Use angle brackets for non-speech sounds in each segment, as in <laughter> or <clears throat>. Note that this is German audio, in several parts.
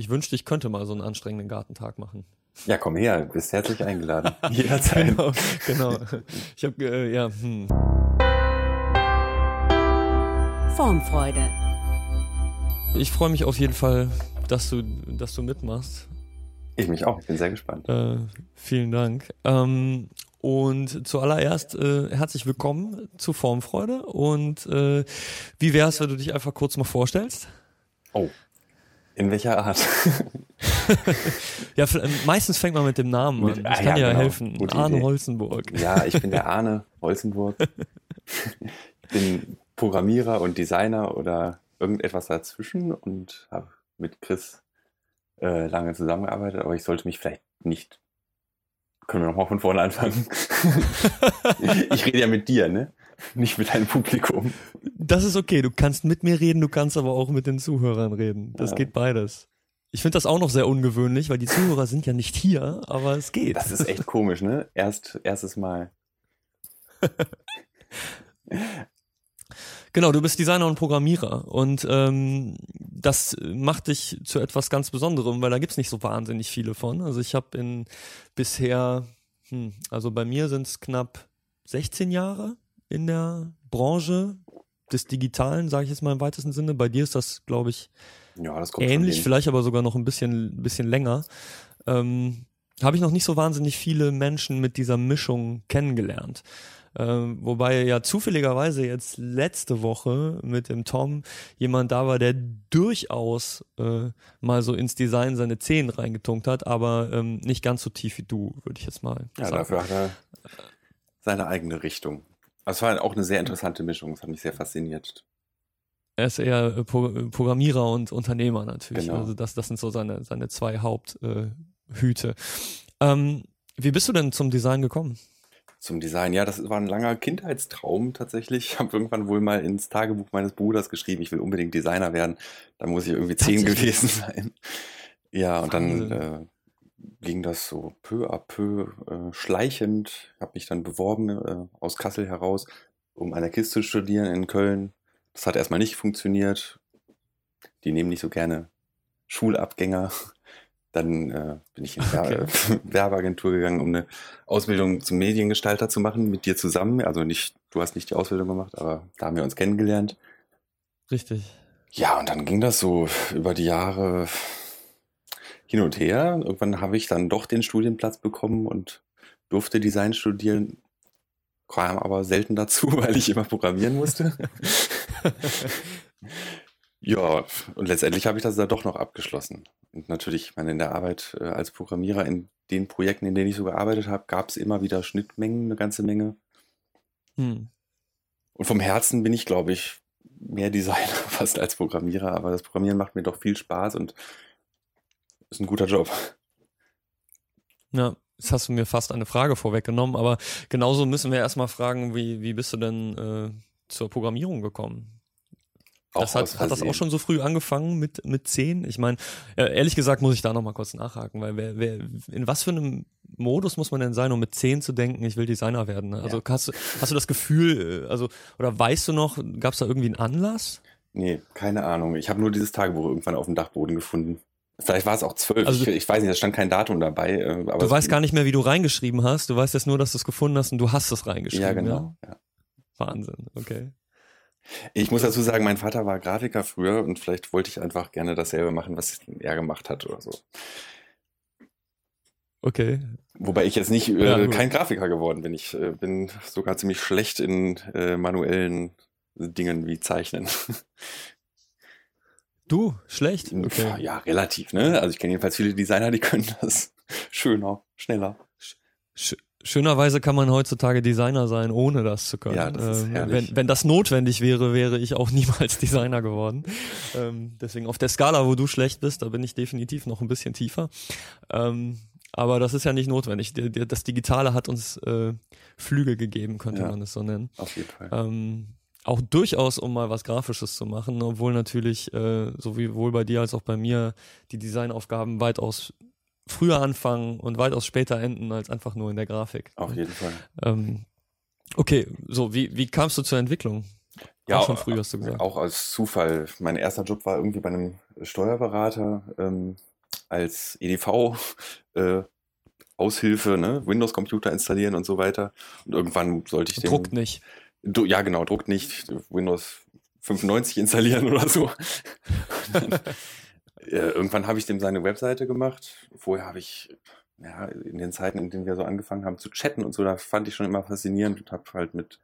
ich wünschte, ich könnte mal so einen anstrengenden Gartentag machen. Ja, komm her, bist herzlich eingeladen. <laughs> Jederzeit. genau, genau. Ich habe, äh, ja, hm. Formfreude. Ich freue mich auf jeden Fall, dass du, dass du mitmachst. Ich mich auch, ich bin sehr gespannt. Äh, vielen Dank. Ähm, und zuallererst äh, herzlich willkommen zu Formfreude. Und äh, wie wär's, wenn du dich einfach kurz mal vorstellst? Oh. In welcher Art? <laughs> ja, meistens fängt man mit dem Namen an. Das ah, kann ja, ja genau. helfen. Gute Arne Idee. Holzenburg. Ja, ich bin der Arne Holzenburg. <laughs> ich bin Programmierer und Designer oder irgendetwas dazwischen und habe mit Chris äh, lange zusammengearbeitet, aber ich sollte mich vielleicht nicht. Können wir nochmal von vorne anfangen? <laughs> ich rede ja mit dir, ne? Nicht mit deinem Publikum. Das ist okay. Du kannst mit mir reden, du kannst aber auch mit den Zuhörern reden. Das ja. geht beides. Ich finde das auch noch sehr ungewöhnlich, weil die Zuhörer sind ja nicht hier, aber es geht. Das ist echt komisch, ne? Erst, erstes Mal. <laughs> Genau, du bist Designer und Programmierer und ähm, das macht dich zu etwas ganz Besonderem, weil da gibt's nicht so wahnsinnig viele von. Also ich habe in bisher, hm, also bei mir sind es knapp 16 Jahre in der Branche des Digitalen, sage ich jetzt mal im weitesten Sinne. Bei dir ist das, glaube ich, ja, das ähnlich, vielleicht aber sogar noch ein bisschen, bisschen länger. Ähm, habe ich noch nicht so wahnsinnig viele Menschen mit dieser Mischung kennengelernt. Ähm, wobei ja zufälligerweise jetzt letzte Woche mit dem Tom jemand da war, der durchaus äh, mal so ins Design seine Zehen reingetunkt hat, aber ähm, nicht ganz so tief wie du, würde ich jetzt mal ja, sagen. Ja, dafür hat er seine eigene Richtung. Es war auch eine sehr interessante Mischung, das hat mich sehr fasziniert. Er ist eher äh, Pro Programmierer und Unternehmer natürlich. Genau. Also das, das sind so seine, seine zwei Haupthüte. Äh, ähm, wie bist du denn zum Design gekommen? zum Design. Ja, das war ein langer Kindheitstraum tatsächlich. Ich habe irgendwann wohl mal ins Tagebuch meines Bruders geschrieben, ich will unbedingt Designer werden. Da muss ich irgendwie zehn gewesen sein. Ja, und dann äh, ging das so peu à peu äh, schleichend. Ich habe mich dann beworben äh, aus Kassel heraus, um an der KISS zu studieren in Köln. Das hat erstmal nicht funktioniert. Die nehmen nicht so gerne Schulabgänger. Dann äh, bin ich in die okay. <laughs> Werbeagentur gegangen, um eine Ausbildung zum Mediengestalter zu machen, mit dir zusammen. Also nicht, du hast nicht die Ausbildung gemacht, aber da haben wir uns kennengelernt. Richtig. Ja, und dann ging das so über die Jahre hin und her. Irgendwann habe ich dann doch den Studienplatz bekommen und durfte Design studieren, kam aber selten dazu, <laughs> weil ich immer programmieren musste. <laughs> Ja, und letztendlich habe ich das da doch noch abgeschlossen. Und natürlich, ich meine, in der Arbeit äh, als Programmierer, in den Projekten, in denen ich so gearbeitet habe, gab es immer wieder Schnittmengen, eine ganze Menge. Hm. Und vom Herzen bin ich, glaube ich, mehr Designer <laughs> fast als Programmierer, aber das Programmieren macht mir doch viel Spaß und ist ein guter Job. Ja, jetzt hast du mir fast eine Frage vorweggenommen, aber genauso müssen wir erstmal fragen, wie, wie bist du denn äh, zur Programmierung gekommen? Das hat, hat das auch schon so früh angefangen mit, mit zehn? Ich meine, ehrlich gesagt muss ich da nochmal kurz nachhaken, weil wer, wer, in was für einem Modus muss man denn sein, um mit zehn zu denken, ich will Designer werden? Ne? Also ja. hast, hast du das Gefühl, äh, also, oder weißt du noch, gab es da irgendwie einen Anlass? Nee, keine Ahnung. Ich habe nur dieses Tagebuch irgendwann auf dem Dachboden gefunden. Vielleicht war es auch zwölf. Also, ich, ich, weiß nicht, da stand kein Datum dabei. Äh, du weißt gar nicht mehr, wie du reingeschrieben hast. Du weißt jetzt nur, dass du es gefunden hast und du hast es reingeschrieben. Ja, genau. Ja? Ja. Wahnsinn, okay. Ich muss dazu sagen, mein Vater war Grafiker früher und vielleicht wollte ich einfach gerne dasselbe machen, was er gemacht hat oder so. Okay. Wobei ich jetzt nicht äh, ja, kein Grafiker geworden bin. Ich äh, bin sogar ziemlich schlecht in äh, manuellen Dingen wie Zeichnen. <laughs> Du, schlecht? Okay. Ja, relativ, ne? Also ich kenne jedenfalls viele Designer, die <laughs> können das schöner, schneller. Sch Schönerweise kann man heutzutage Designer sein, ohne das zu können. Ja, das ist ähm, wenn, wenn das notwendig wäre, wäre ich auch <laughs> niemals Designer geworden. Ähm, deswegen auf der Skala, wo du schlecht bist, da bin ich definitiv noch ein bisschen tiefer. Ähm, aber das ist ja nicht notwendig. Das Digitale hat uns äh, Flügel gegeben, könnte ja, man es so nennen. Auf jeden Fall. Auch durchaus, um mal was Grafisches zu machen, obwohl natürlich, äh, sowohl bei dir als auch bei mir, die Designaufgaben weitaus früher anfangen und weitaus später enden als einfach nur in der Grafik. Auf jeden Fall. Ähm, okay, so, wie, wie kamst du zur Entwicklung? Ja, auch schon früh hast du gesagt. Auch als Zufall. Mein erster Job war irgendwie bei einem Steuerberater ähm, als EDV. Äh, Aushilfe, ne? Windows-Computer installieren und so weiter. Und irgendwann sollte ich den. Druckt nicht. Du, ja, genau, druckt nicht. Windows 95 installieren oder so. <laughs> äh, irgendwann habe ich dem seine Webseite gemacht. Vorher habe ich, ja, in den Zeiten, in denen wir so angefangen haben zu chatten und so, da fand ich schon immer faszinierend und habe halt mit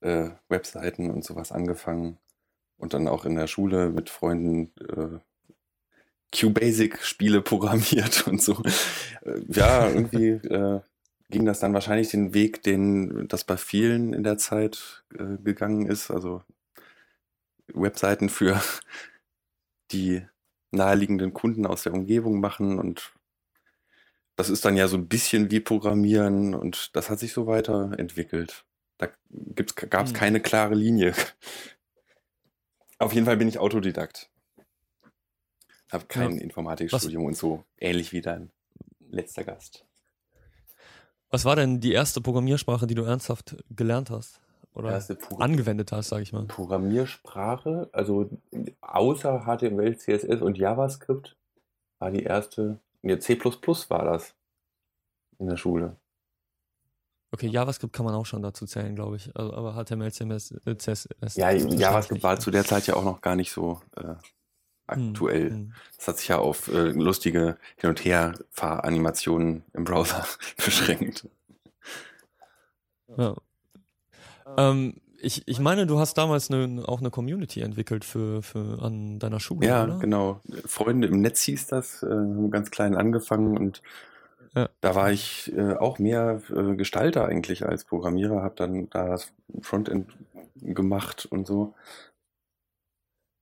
äh, Webseiten und sowas angefangen. Und dann auch in der Schule mit Freunden äh, QBasic-Spiele programmiert und so. Äh, ja, irgendwie äh, ging das dann wahrscheinlich den Weg, den das bei vielen in der Zeit äh, gegangen ist. Also Webseiten für <laughs> die naheliegenden Kunden aus der Umgebung machen und das ist dann ja so ein bisschen wie Programmieren und das hat sich so weiterentwickelt. Da gab es hm. keine klare Linie. <laughs> Auf jeden Fall bin ich Autodidakt. Habe kein ja. Informatikstudium Was? und so, ähnlich wie dein letzter Gast. Was war denn die erste Programmiersprache, die du ernsthaft gelernt hast? Oder angewendet hast, sage ich mal? Programmiersprache, also außer HTML, CSS und JavaScript war die erste, ne, C++ war das in der Schule. Okay, JavaScript kann man auch schon dazu zählen, glaube ich. Also, aber HTML, CSS, CSS. Ja, JavaScript war zu der Zeit ja auch noch gar nicht so äh, aktuell. Hm. Das hat sich ja auf äh, lustige Hin- und Her-Fahranimationen im Browser <laughs> beschränkt. Ja. Ähm, ich, ich meine, du hast damals eine, auch eine Community entwickelt für, für an deiner Schule. Ja, oder? genau. Freunde im Netz hieß das, äh, haben ganz klein angefangen und ja. da war ich äh, auch mehr äh, Gestalter eigentlich als Programmierer, habe dann da das Frontend gemacht und so.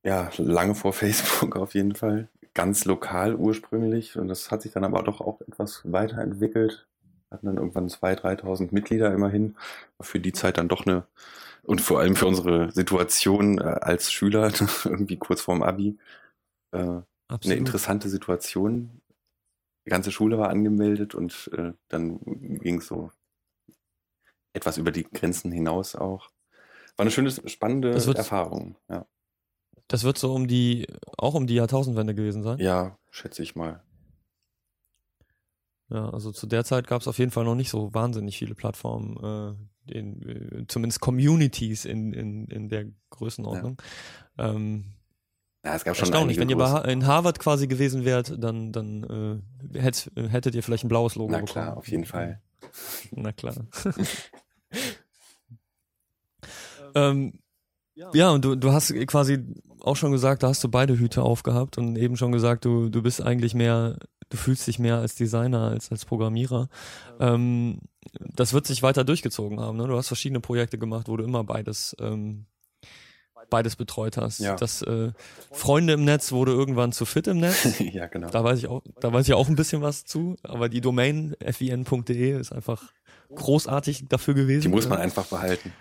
Ja, lange vor <laughs> Facebook auf jeden Fall. Ganz lokal ursprünglich. Und das hat sich dann aber doch auch etwas weiterentwickelt. Hatten dann irgendwann 2.000, 3.000 Mitglieder immerhin. War für die Zeit dann doch eine, und vor allem für unsere Situation äh, als Schüler, <laughs> irgendwie kurz vorm Abi, äh, eine interessante Situation. Die ganze Schule war angemeldet und äh, dann ging es so etwas über die Grenzen hinaus auch. War eine schöne, spannende Erfahrung, ja. Das wird so um die, auch um die Jahrtausendwende gewesen sein? Ja, schätze ich mal. Ja, also zu der Zeit gab es auf jeden Fall noch nicht so wahnsinnig viele Plattformen, äh, in, äh, zumindest Communities in, in, in der Größenordnung. Ja. Ähm, ja, es gab schon erstaunlich. Wenn ihr bei, in Harvard quasi gewesen wärt, dann, dann äh, hätt, hättet ihr vielleicht ein blaues Logo Na bekommen. klar, auf jeden Fall. <laughs> Na klar. <laughs> ähm, ja, und du, du hast quasi auch schon gesagt, da hast du beide Hüte aufgehabt und eben schon gesagt, du, du bist eigentlich mehr, du fühlst dich mehr als Designer als als Programmierer. Ähm, das wird sich weiter durchgezogen haben. Ne? Du hast verschiedene Projekte gemacht, wo du immer beides ähm, beides betreut hast. Ja. Das äh, Freunde im Netz wurde irgendwann zu fit im Netz. <laughs> ja, genau. Da weiß ich auch, da weiß ich auch ein bisschen was zu. Aber die Domain fin.de ist einfach großartig dafür gewesen. Die muss man einfach behalten.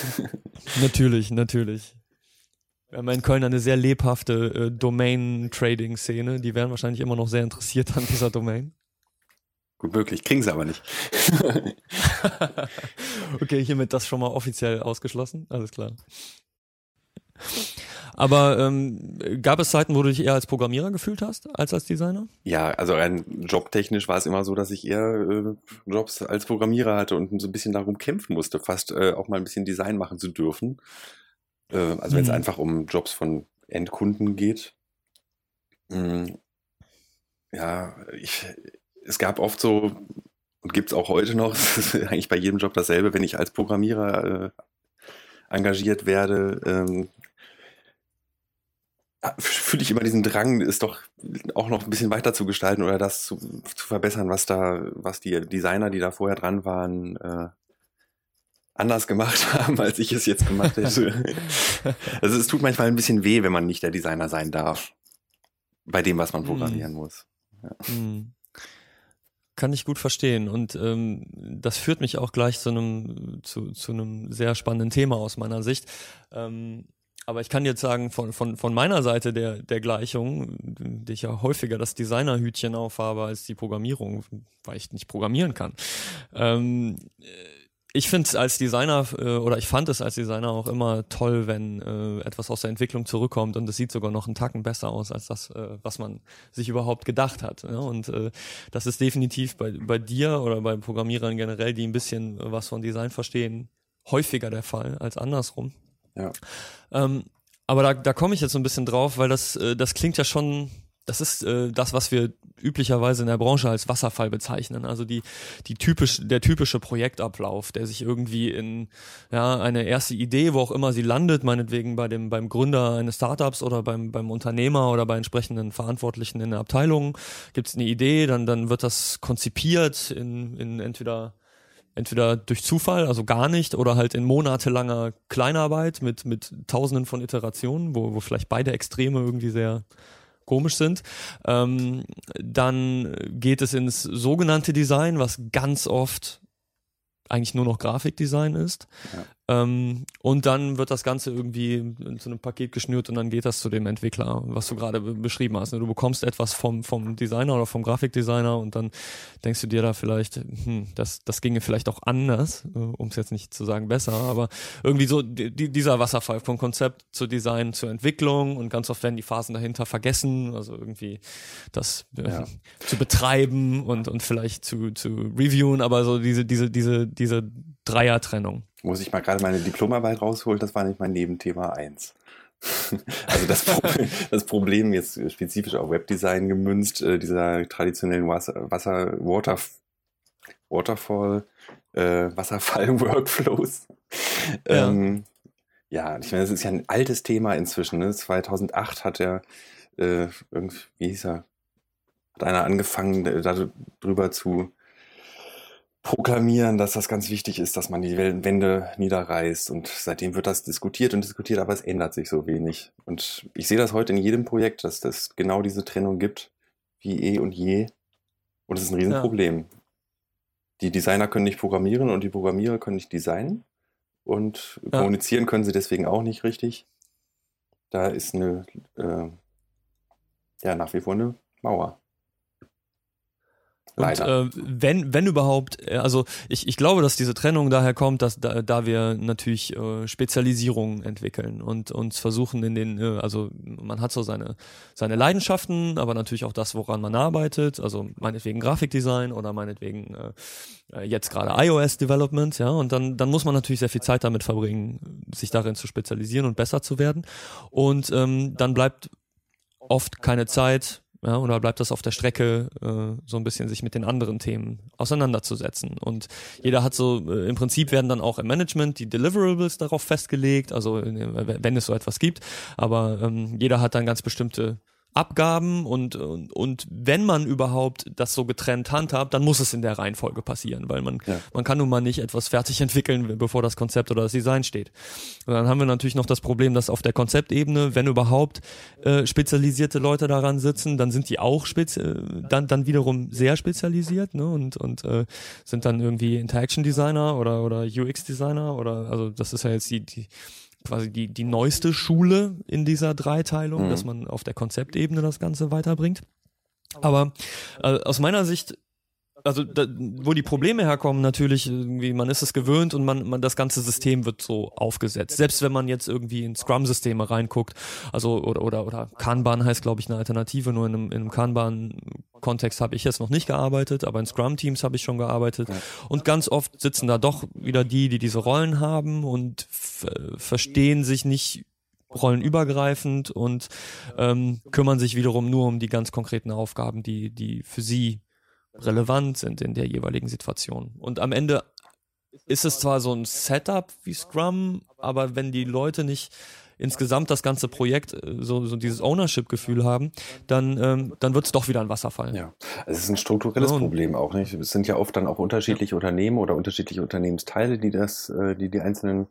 <laughs> natürlich, natürlich. Wir haben in Köln eine sehr lebhafte äh, Domain-Trading-Szene. Die wären wahrscheinlich immer noch sehr interessiert an dieser Domain. Gut möglich, kriegen sie aber nicht. <laughs> okay, hiermit das schon mal offiziell ausgeschlossen. Alles klar. Aber ähm, gab es Zeiten, wo du dich eher als Programmierer gefühlt hast, als als Designer? Ja, also rein jobtechnisch war es immer so, dass ich eher äh, Jobs als Programmierer hatte und so ein bisschen darum kämpfen musste, fast äh, auch mal ein bisschen Design machen zu dürfen. Äh, also wenn es mhm. einfach um Jobs von Endkunden geht. Mh, ja, ich, es gab oft so und gibt es auch heute noch, <laughs> ist eigentlich bei jedem Job dasselbe, wenn ich als Programmierer äh, engagiert werde, ähm, fühle ich immer diesen Drang, es doch auch noch ein bisschen weiter zu gestalten oder das zu, zu verbessern, was da, was die Designer, die da vorher dran waren, äh, anders gemacht <laughs> haben, als ich es jetzt gemacht hätte. <laughs> also es tut manchmal ein bisschen weh, wenn man nicht der Designer sein darf. Bei dem, was man hm. programmieren mm. muss. Ja. Mm. Kann ich gut verstehen. Und ähm, das führt mich auch gleich zu einem, zu, zu einem sehr spannenden Thema aus meiner Sicht. Ähm, aber ich kann jetzt sagen, von, von, von meiner Seite der, der Gleichung, die ich ja häufiger das Designerhütchen aufhabe als die Programmierung, weil ich nicht programmieren kann. Ähm, ich finde es als Designer äh, oder ich fand es als Designer auch immer toll, wenn äh, etwas aus der Entwicklung zurückkommt und es sieht sogar noch einen Tacken besser aus als das, äh, was man sich überhaupt gedacht hat. Ja? Und äh, das ist definitiv bei, bei dir oder bei Programmierern generell, die ein bisschen was von Design verstehen, häufiger der Fall als andersrum. Ja. Ähm, aber da, da komme ich jetzt so ein bisschen drauf, weil das, äh, das klingt ja schon das ist äh, das, was wir üblicherweise in der Branche als Wasserfall bezeichnen. Also die, die typisch, der typische Projektablauf, der sich irgendwie in ja, eine erste Idee, wo auch immer sie landet, meinetwegen bei dem, beim Gründer eines Startups oder beim, beim Unternehmer oder bei entsprechenden Verantwortlichen in der Abteilung, gibt es eine Idee, dann, dann wird das konzipiert in, in entweder entweder durch Zufall, also gar nicht, oder halt in monatelanger Kleinarbeit mit, mit tausenden von Iterationen, wo, wo vielleicht beide Extreme irgendwie sehr komisch sind. Ähm, dann geht es ins sogenannte Design, was ganz oft eigentlich nur noch Grafikdesign ist. Ja. Ähm, und dann wird das Ganze irgendwie zu einem Paket geschnürt und dann geht das zu dem Entwickler, was du gerade beschrieben hast. Du bekommst etwas vom, vom Designer oder vom Grafikdesigner und dann denkst du dir da vielleicht, hm, das, das ginge vielleicht auch anders, äh, um es jetzt nicht zu sagen besser, aber irgendwie so die, dieser Wasserfall vom Konzept zu Design zur Entwicklung und ganz oft werden die Phasen dahinter vergessen, also irgendwie das äh, ja. zu betreiben und, und vielleicht zu, zu reviewen, aber so diese, diese, diese, diese Dreiertrennung. Muss ich mal gerade meine Diplomarbeit rausholen, das war nicht mein Nebenthema 1. <laughs> also das Problem, <laughs> das Problem jetzt spezifisch auf Webdesign gemünzt, äh, dieser traditionellen Wasser, Wasser Water, Waterfall, äh, Wasserfall-Workflows. <laughs> Ja. Ähm, ja, ich meine, das ist ja ein altes Thema inzwischen. Ne? 2008 hat er, äh, irgendwie, wie hieß er, hat einer angefangen, darüber zu proklamieren, dass das ganz wichtig ist, dass man die Wände niederreißt. Und seitdem wird das diskutiert und diskutiert, aber es ändert sich so wenig. Und ich sehe das heute in jedem Projekt, dass das genau diese Trennung gibt, wie eh und je. Und es ist ein Riesenproblem. Ja. Die Designer können nicht programmieren und die Programmierer können nicht designen. Und ja. kommunizieren können sie deswegen auch nicht richtig. Da ist eine, äh, ja, nach wie vor eine Mauer. Und äh, wenn, wenn überhaupt, äh, also ich, ich glaube, dass diese Trennung daher kommt, dass da, da wir natürlich äh, Spezialisierungen entwickeln und uns versuchen in den, äh, also man hat so seine, seine Leidenschaften, aber natürlich auch das, woran man arbeitet, also meinetwegen Grafikdesign oder meinetwegen äh, äh jetzt gerade iOS Development, ja, und dann, dann muss man natürlich sehr viel Zeit damit verbringen, sich darin zu spezialisieren und besser zu werden. Und ähm, dann bleibt oft keine Zeit, ja, oder bleibt das auf der Strecke, äh, so ein bisschen sich mit den anderen Themen auseinanderzusetzen. Und jeder hat so, äh, im Prinzip werden dann auch im Management die Deliverables darauf festgelegt, also äh, wenn es so etwas gibt, aber ähm, jeder hat dann ganz bestimmte Abgaben und, und, und wenn man überhaupt das so getrennt handhabt, dann muss es in der Reihenfolge passieren, weil man, ja. man kann nun mal nicht etwas fertig entwickeln, bevor das Konzept oder das Design steht. Und dann haben wir natürlich noch das Problem, dass auf der Konzeptebene, wenn überhaupt äh, spezialisierte Leute daran sitzen, dann sind die auch spezi äh, dann, dann wiederum sehr spezialisiert ne? und, und äh, sind dann irgendwie Interaction Designer oder, oder UX Designer oder also das ist ja jetzt die, die quasi die, die neueste Schule in dieser Dreiteilung, mhm. dass man auf der Konzeptebene das Ganze weiterbringt. Aber äh, aus meiner Sicht also da, wo die Probleme herkommen, natürlich, irgendwie, man ist es gewöhnt und man, man das ganze System wird so aufgesetzt. Selbst wenn man jetzt irgendwie in Scrum-Systeme reinguckt, also oder oder oder Kanban heißt, glaube ich, eine Alternative, nur in einem, in einem Kanban-Kontext habe ich jetzt noch nicht gearbeitet, aber in Scrum-Teams habe ich schon gearbeitet. Und ganz oft sitzen da doch wieder die, die diese Rollen haben und verstehen sich nicht rollenübergreifend und ähm, kümmern sich wiederum nur um die ganz konkreten Aufgaben, die, die für sie relevant sind in der jeweiligen Situation. Und am Ende ist es zwar so ein Setup wie Scrum, aber wenn die Leute nicht insgesamt das ganze Projekt äh, so, so dieses Ownership-Gefühl haben, dann, ähm, dann wird es doch wieder ein Wasserfall. Ja, es ist ein strukturelles ja, Problem auch. Nicht? Es sind ja oft dann auch unterschiedliche ja. Unternehmen oder unterschiedliche Unternehmensteile, die das, äh, die die einzelnen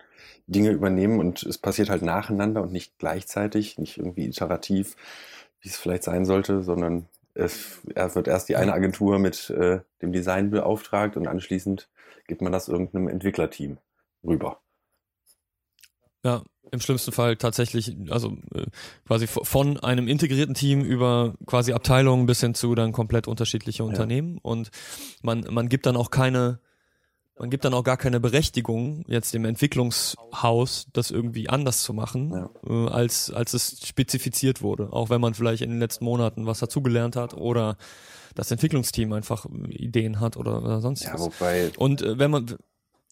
Dinge übernehmen und es passiert halt nacheinander und nicht gleichzeitig, nicht irgendwie iterativ, wie es vielleicht sein sollte, sondern es, er wird erst die eine Agentur mit äh, dem Design beauftragt und anschließend gibt man das irgendeinem Entwicklerteam rüber. Ja, im schlimmsten Fall tatsächlich, also äh, quasi von einem integrierten Team über quasi Abteilungen bis hin zu dann komplett unterschiedliche Unternehmen. Ja. Und man, man gibt dann auch keine man gibt dann auch gar keine Berechtigung, jetzt dem Entwicklungshaus das irgendwie anders zu machen, ja. äh, als, als es spezifiziert wurde. Auch wenn man vielleicht in den letzten Monaten was dazugelernt hat oder das Entwicklungsteam einfach Ideen hat oder, oder sonst ja, was. Wobei, Und äh, wenn man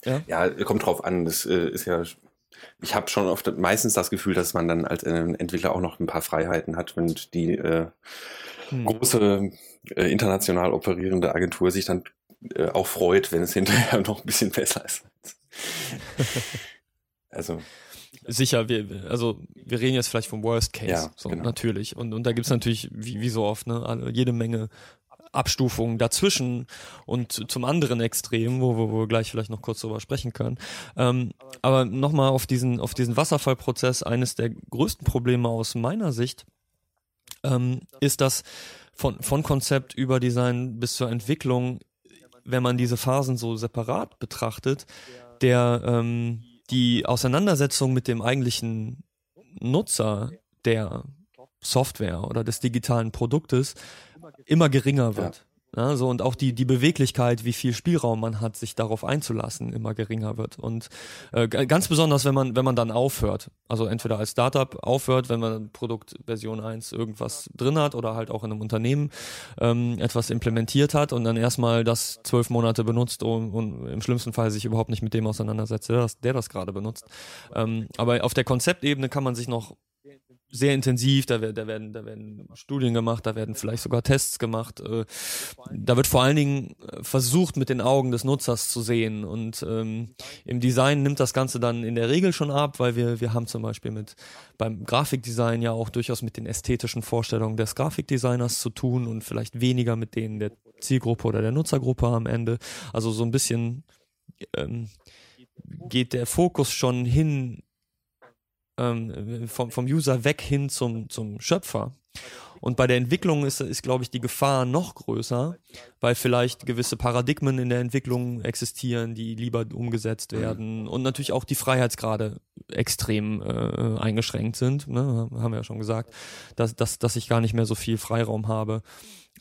ja? ja, kommt drauf an. Das äh, ist ja ich habe schon oft meistens das Gefühl, dass man dann als Entwickler auch noch ein paar Freiheiten hat, wenn die äh, hm. große äh, international operierende Agentur sich dann äh, auch freut, wenn es hinterher <laughs> noch ein bisschen besser ist. <laughs> also sicher, wir, also wir reden jetzt vielleicht vom Worst Case, ja, so, genau. natürlich. Und, und da gibt's natürlich, wie, wie so oft, ne, jede Menge Abstufungen dazwischen und zum anderen Extrem, wo, wo, wo wir gleich vielleicht noch kurz drüber sprechen können. Ähm, aber nochmal auf diesen, auf diesen Wasserfallprozess, eines der größten Probleme aus meiner Sicht ähm, ist, dass von, von Konzept über Design bis zur Entwicklung wenn man diese Phasen so separat betrachtet, der ähm, die Auseinandersetzung mit dem eigentlichen Nutzer der Software oder des digitalen Produktes immer geringer wird. Ja, so und auch die die Beweglichkeit, wie viel Spielraum man hat, sich darauf einzulassen, immer geringer wird und äh, ganz besonders, wenn man wenn man dann aufhört, also entweder als Startup aufhört, wenn man Produkt Version 1 irgendwas drin hat oder halt auch in einem Unternehmen ähm, etwas implementiert hat und dann erstmal das zwölf Monate benutzt und, und im schlimmsten Fall sich überhaupt nicht mit dem auseinandersetzt, der das, der das gerade benutzt. Ähm, aber auf der Konzeptebene kann man sich noch sehr intensiv, da, da, werden, da werden Studien gemacht, da werden vielleicht sogar Tests gemacht. Äh, da wird vor allen Dingen äh, versucht, mit den Augen des Nutzers zu sehen. Und ähm, im Design nimmt das Ganze dann in der Regel schon ab, weil wir, wir haben zum Beispiel mit beim Grafikdesign ja auch durchaus mit den ästhetischen Vorstellungen des Grafikdesigners zu tun und vielleicht weniger mit denen der Zielgruppe oder der Nutzergruppe am Ende. Also so ein bisschen ähm, geht der Fokus schon hin ähm, vom, vom User weg hin zum, zum Schöpfer. Und bei der Entwicklung ist, ist glaube ich, die Gefahr noch größer, weil vielleicht gewisse Paradigmen in der Entwicklung existieren, die lieber umgesetzt werden und natürlich auch die Freiheitsgrade extrem äh, eingeschränkt sind. Ne? Haben wir ja schon gesagt, dass, dass, dass ich gar nicht mehr so viel Freiraum habe.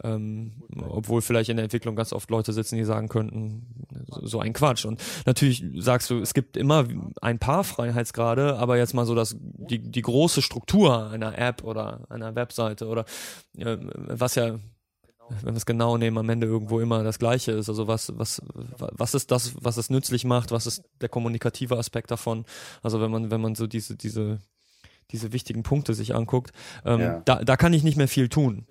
Ähm, obwohl vielleicht in der Entwicklung ganz oft Leute sitzen, die sagen könnten, so ein Quatsch. Und natürlich sagst du, es gibt immer ein paar Freiheitsgrade, aber jetzt mal so dass die, die große Struktur einer App oder einer Webseite oder äh, was ja wenn wir es genau nehmen, am Ende irgendwo immer das Gleiche ist. Also was, was, was ist das, was es nützlich macht? Was ist der kommunikative Aspekt davon? Also wenn man, wenn man so diese, diese, diese wichtigen Punkte sich anguckt, ähm, ja. da, da kann ich nicht mehr viel tun.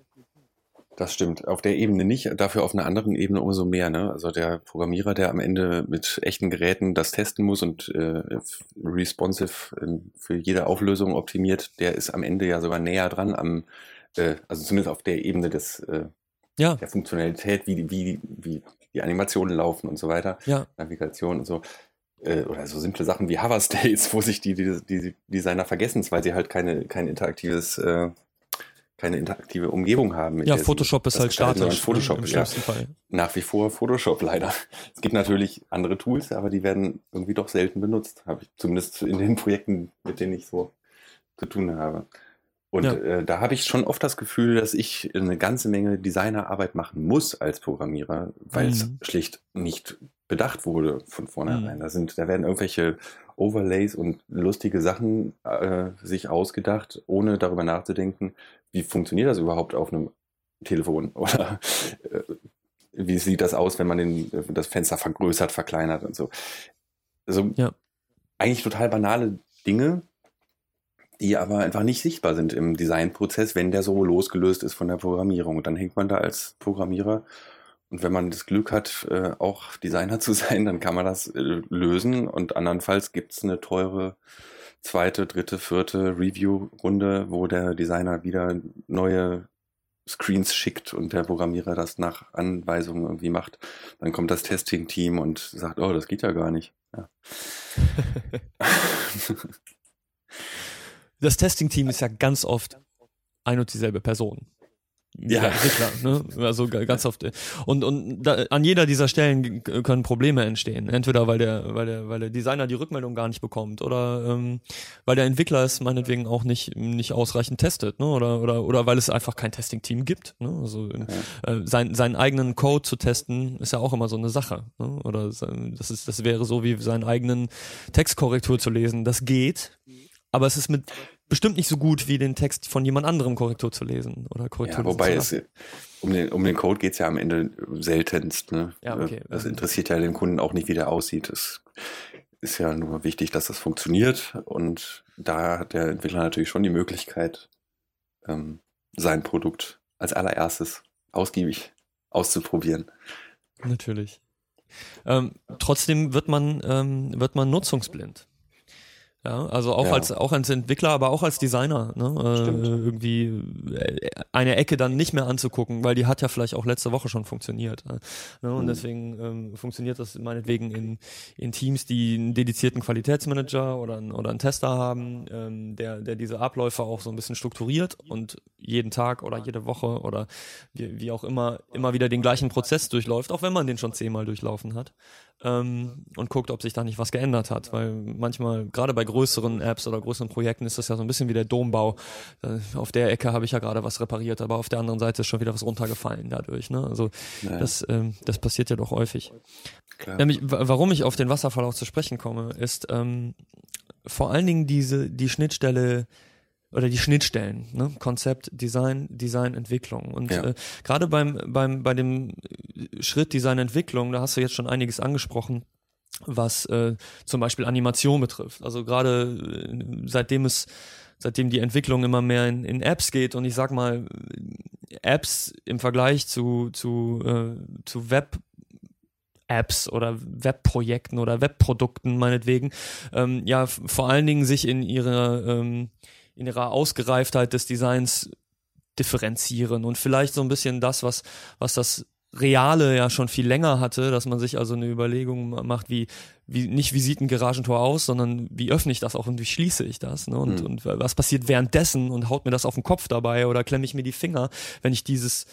Das stimmt. Auf der Ebene nicht, dafür auf einer anderen Ebene umso mehr. Ne? Also der Programmierer, der am Ende mit echten Geräten das testen muss und äh, responsive äh, für jede Auflösung optimiert, der ist am Ende ja sogar näher dran am, äh, also zumindest auf der Ebene des äh, ja. der Funktionalität, wie, wie, wie die Animationen laufen und so weiter, ja. Navigation und so. Äh, oder so simple Sachen wie Hover States, <laughs> wo sich die, die, die Designer vergessen, weil sie halt keine, kein interaktives äh, keine interaktive Umgebung haben. Ja, Photoshop ist halt statisch. Photoshop, im ja. Fall. Nach wie vor Photoshop leider. Es gibt natürlich andere Tools, aber die werden irgendwie doch selten benutzt. Habe ich zumindest in den Projekten, mit denen ich so zu tun habe. Und ja. äh, da habe ich schon oft das Gefühl, dass ich eine ganze Menge Designerarbeit machen muss als Programmierer, weil mhm. es schlicht nicht bedacht wurde von vornherein. Mhm. Da sind, da werden irgendwelche Overlays und lustige Sachen äh, sich ausgedacht, ohne darüber nachzudenken, wie funktioniert das überhaupt auf einem Telefon <laughs> oder äh, wie sieht das aus, wenn man den, das Fenster vergrößert, verkleinert und so. Also ja. eigentlich total banale Dinge, die aber einfach nicht sichtbar sind im Designprozess, wenn der so losgelöst ist von der Programmierung. Und dann hängt man da als Programmierer und wenn man das Glück hat, äh, auch Designer zu <laughs> sein, dann kann man das äh, lösen. Und andernfalls gibt es eine teure zweite, dritte, vierte Review-Runde, wo der Designer wieder neue Screens schickt und der Programmierer das nach Anweisungen irgendwie macht. Dann kommt das Testing-Team und sagt, oh, das geht ja gar nicht. Ja. <laughs> das Testing-Team ist ja ganz oft ein und dieselbe Person. Ja. Entwickler, ne? Also ganz oft. Und, und da, an jeder dieser Stellen können Probleme entstehen. Entweder weil der, weil der, weil der Designer die Rückmeldung gar nicht bekommt oder ähm, weil der Entwickler es meinetwegen auch nicht, nicht ausreichend testet, ne? Oder, oder, oder weil es einfach kein Testing-Team gibt. Ne? Also ja. äh, sein, seinen eigenen Code zu testen, ist ja auch immer so eine Sache. Ne? Oder das ist, das wäre so wie seinen eigenen Textkorrektur zu lesen. Das geht, aber es ist mit bestimmt nicht so gut wie den Text von jemand anderem Korrektur zu lesen oder Korrektur ja, wobei es um den, um den Code geht es ja am Ende seltenst. Ne? Ja, okay. Das interessiert ja den Kunden auch nicht, wie der aussieht. Es ist ja nur wichtig, dass das funktioniert und da hat der Entwickler natürlich schon die Möglichkeit, ähm, sein Produkt als allererstes ausgiebig auszuprobieren. Natürlich. Ähm, trotzdem wird man, ähm, wird man nutzungsblind. Ja, also auch ja. als auch als Entwickler, aber auch als Designer, ne? Äh, irgendwie äh, eine Ecke dann nicht mehr anzugucken, weil die hat ja vielleicht auch letzte Woche schon funktioniert. Äh, ne? Und mhm. deswegen ähm, funktioniert das meinetwegen in, in Teams, die einen dedizierten Qualitätsmanager oder, einen, oder einen Tester haben, ähm, der, der diese Abläufe auch so ein bisschen strukturiert und jeden Tag oder jede Woche oder wie, wie auch immer immer wieder den gleichen Prozess durchläuft, auch wenn man den schon zehnmal durchlaufen hat ähm, und guckt, ob sich da nicht was geändert hat. Weil manchmal, gerade bei größeren Apps oder größeren Projekten, ist das ja so ein bisschen wie der Dombau. Äh, auf der Ecke habe ich ja gerade was repariert, aber auf der anderen Seite ist schon wieder was runtergefallen dadurch. Ne? Also naja. das, ähm, das passiert ja doch häufig. Klar. Nämlich, warum ich auf den Wasserfall auch zu sprechen komme, ist ähm, vor allen Dingen diese die Schnittstelle oder die Schnittstellen, ne? Konzept, Design, Design, Entwicklung. Und ja. äh, gerade beim, beim, bei dem Schritt Design, Entwicklung, da hast du jetzt schon einiges angesprochen, was äh, zum Beispiel Animation betrifft. Also gerade äh, seitdem es, seitdem die Entwicklung immer mehr in, in Apps geht und ich sag mal, Apps im Vergleich zu, zu, äh, zu Web Apps oder Webprojekten oder Webprodukten meinetwegen, ähm, ja, vor allen Dingen sich in ihrer ähm, in ihrer Ausgereiftheit des Designs differenzieren und vielleicht so ein bisschen das, was, was das Reale ja schon viel länger hatte, dass man sich also eine Überlegung macht, wie, wie nicht wie sieht ein Garagentor aus, sondern wie öffne ich das auch und wie schließe ich das ne? und, mhm. und was passiert währenddessen und haut mir das auf den Kopf dabei oder klemme ich mir die Finger, wenn ich dieses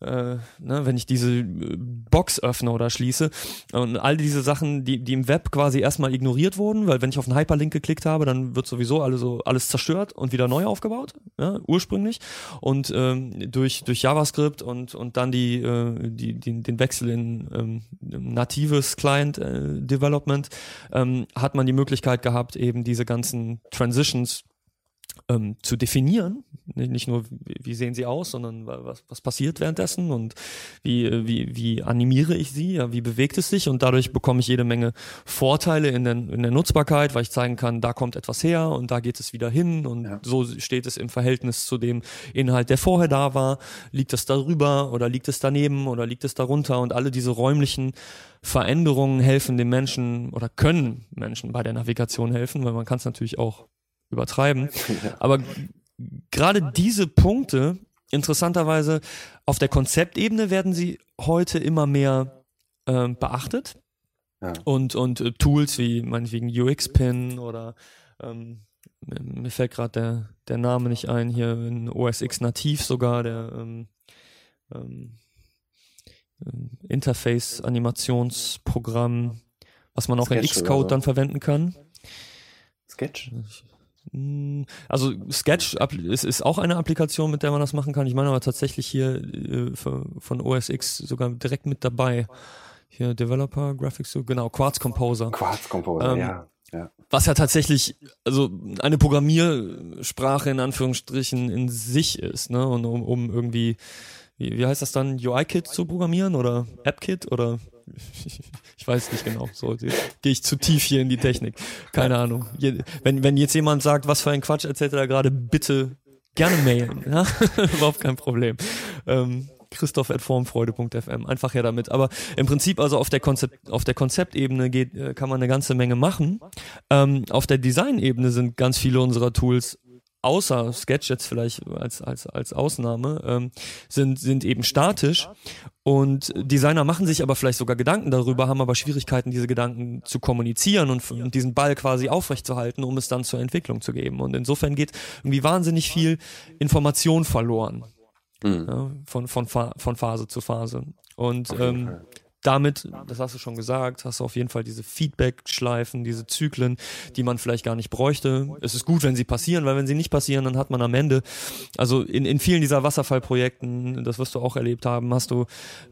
äh, ne, wenn ich diese äh, Box öffne oder schließe. Und all diese Sachen, die, die im Web quasi erstmal ignoriert wurden, weil wenn ich auf einen Hyperlink geklickt habe, dann wird sowieso alles, so, alles zerstört und wieder neu aufgebaut, ja, ursprünglich. Und ähm, durch, durch JavaScript und, und dann die, äh, die, die, den Wechsel in ähm, natives Client äh, Development ähm, hat man die Möglichkeit gehabt, eben diese ganzen Transitions ähm, zu definieren. Nicht nur, wie sehen sie aus, sondern was, was passiert währenddessen und wie, wie, wie animiere ich sie, ja, wie bewegt es sich und dadurch bekomme ich jede Menge Vorteile in der, in der Nutzbarkeit, weil ich zeigen kann, da kommt etwas her und da geht es wieder hin und ja. so steht es im Verhältnis zu dem Inhalt, der vorher da war. Liegt es darüber oder liegt es daneben oder liegt es darunter und alle diese räumlichen Veränderungen helfen den Menschen oder können Menschen bei der Navigation helfen, weil man kann es natürlich auch übertreiben. <laughs> Aber gerade diese Punkte, interessanterweise, auf der Konzeptebene werden sie heute immer mehr äh, beachtet. Ja. Und, und äh, Tools wie meinetwegen UX-Pin oder ähm, mir fällt gerade der, der Name nicht ein, hier in OS X nativ sogar, der ähm, ähm, Interface-Animationsprogramm, was man auch Sketch in Xcode dann verwenden kann. Sketch? Hm, also Sketch ist, ist auch eine Applikation, mit der man das machen kann. Ich meine aber tatsächlich hier äh, von OS X sogar direkt mit dabei. Hier Developer Graphics, so genau, Quartz Composer. Quartz Composer, ähm, ja. Ja. Was ja tatsächlich also eine Programmiersprache in Anführungsstrichen in sich ist, ne? Und um, um irgendwie, wie, wie heißt das dann, UI-Kit zu programmieren oder App-Kit oder <laughs> ich weiß nicht genau. So gehe ich zu tief hier in die Technik. Keine Ahnung. Wenn, wenn jetzt jemand sagt, was für ein Quatsch erzählt er da gerade, bitte gerne mailen. Ja? <laughs> Überhaupt kein Problem. Ähm, christoph.formfreude.fm. Einfach her damit. Aber im Prinzip also auf der Konzept, auf der Konzeptebene geht, äh, kann man eine ganze Menge machen. Ähm, auf der Designebene sind ganz viele unserer Tools außer Sketch jetzt vielleicht als, als, als Ausnahme, ähm, sind, sind eben statisch. Und Designer machen sich aber vielleicht sogar Gedanken darüber, haben aber Schwierigkeiten, diese Gedanken zu kommunizieren und, und diesen Ball quasi aufrechtzuerhalten, um es dann zur Entwicklung zu geben. Und insofern geht irgendwie wahnsinnig viel Information verloren. mhm. ja, von, von, von Phase zu Phase. Und ähm, damit, das hast du schon gesagt, hast du auf jeden Fall diese Feedback-Schleifen, diese Zyklen, die man vielleicht gar nicht bräuchte. Es ist gut, wenn sie passieren, weil wenn sie nicht passieren, dann hat man am Ende, also in, in vielen dieser Wasserfallprojekten, das wirst du auch erlebt haben, hast du,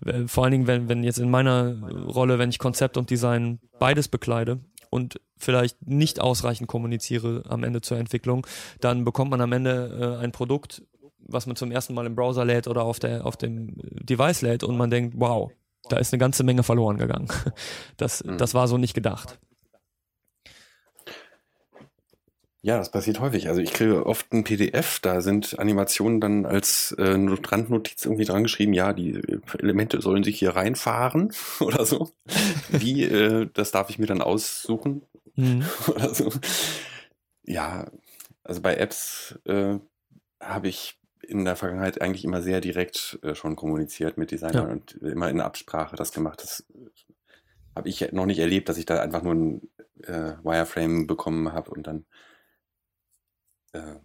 äh, vor allen Dingen, wenn, wenn jetzt in meiner Rolle, wenn ich Konzept und Design beides bekleide und vielleicht nicht ausreichend kommuniziere am Ende zur Entwicklung, dann bekommt man am Ende äh, ein Produkt, was man zum ersten Mal im Browser lädt oder auf, der, auf dem Device lädt und man denkt, wow, da ist eine ganze Menge verloren gegangen. Das, mhm. das war so nicht gedacht. Ja, das passiert häufig. Also ich kriege oft ein PDF, da sind Animationen dann als äh, Randnotiz irgendwie dran geschrieben, ja, die Elemente sollen sich hier reinfahren <laughs> oder so. Wie, äh, das darf ich mir dann aussuchen mhm. <laughs> oder so. Ja, also bei Apps äh, habe ich in der Vergangenheit eigentlich immer sehr direkt äh, schon kommuniziert mit Designern ja. und immer in Absprache das gemacht. Das habe ich noch nicht erlebt, dass ich da einfach nur ein äh, Wireframe bekommen habe und dann äh,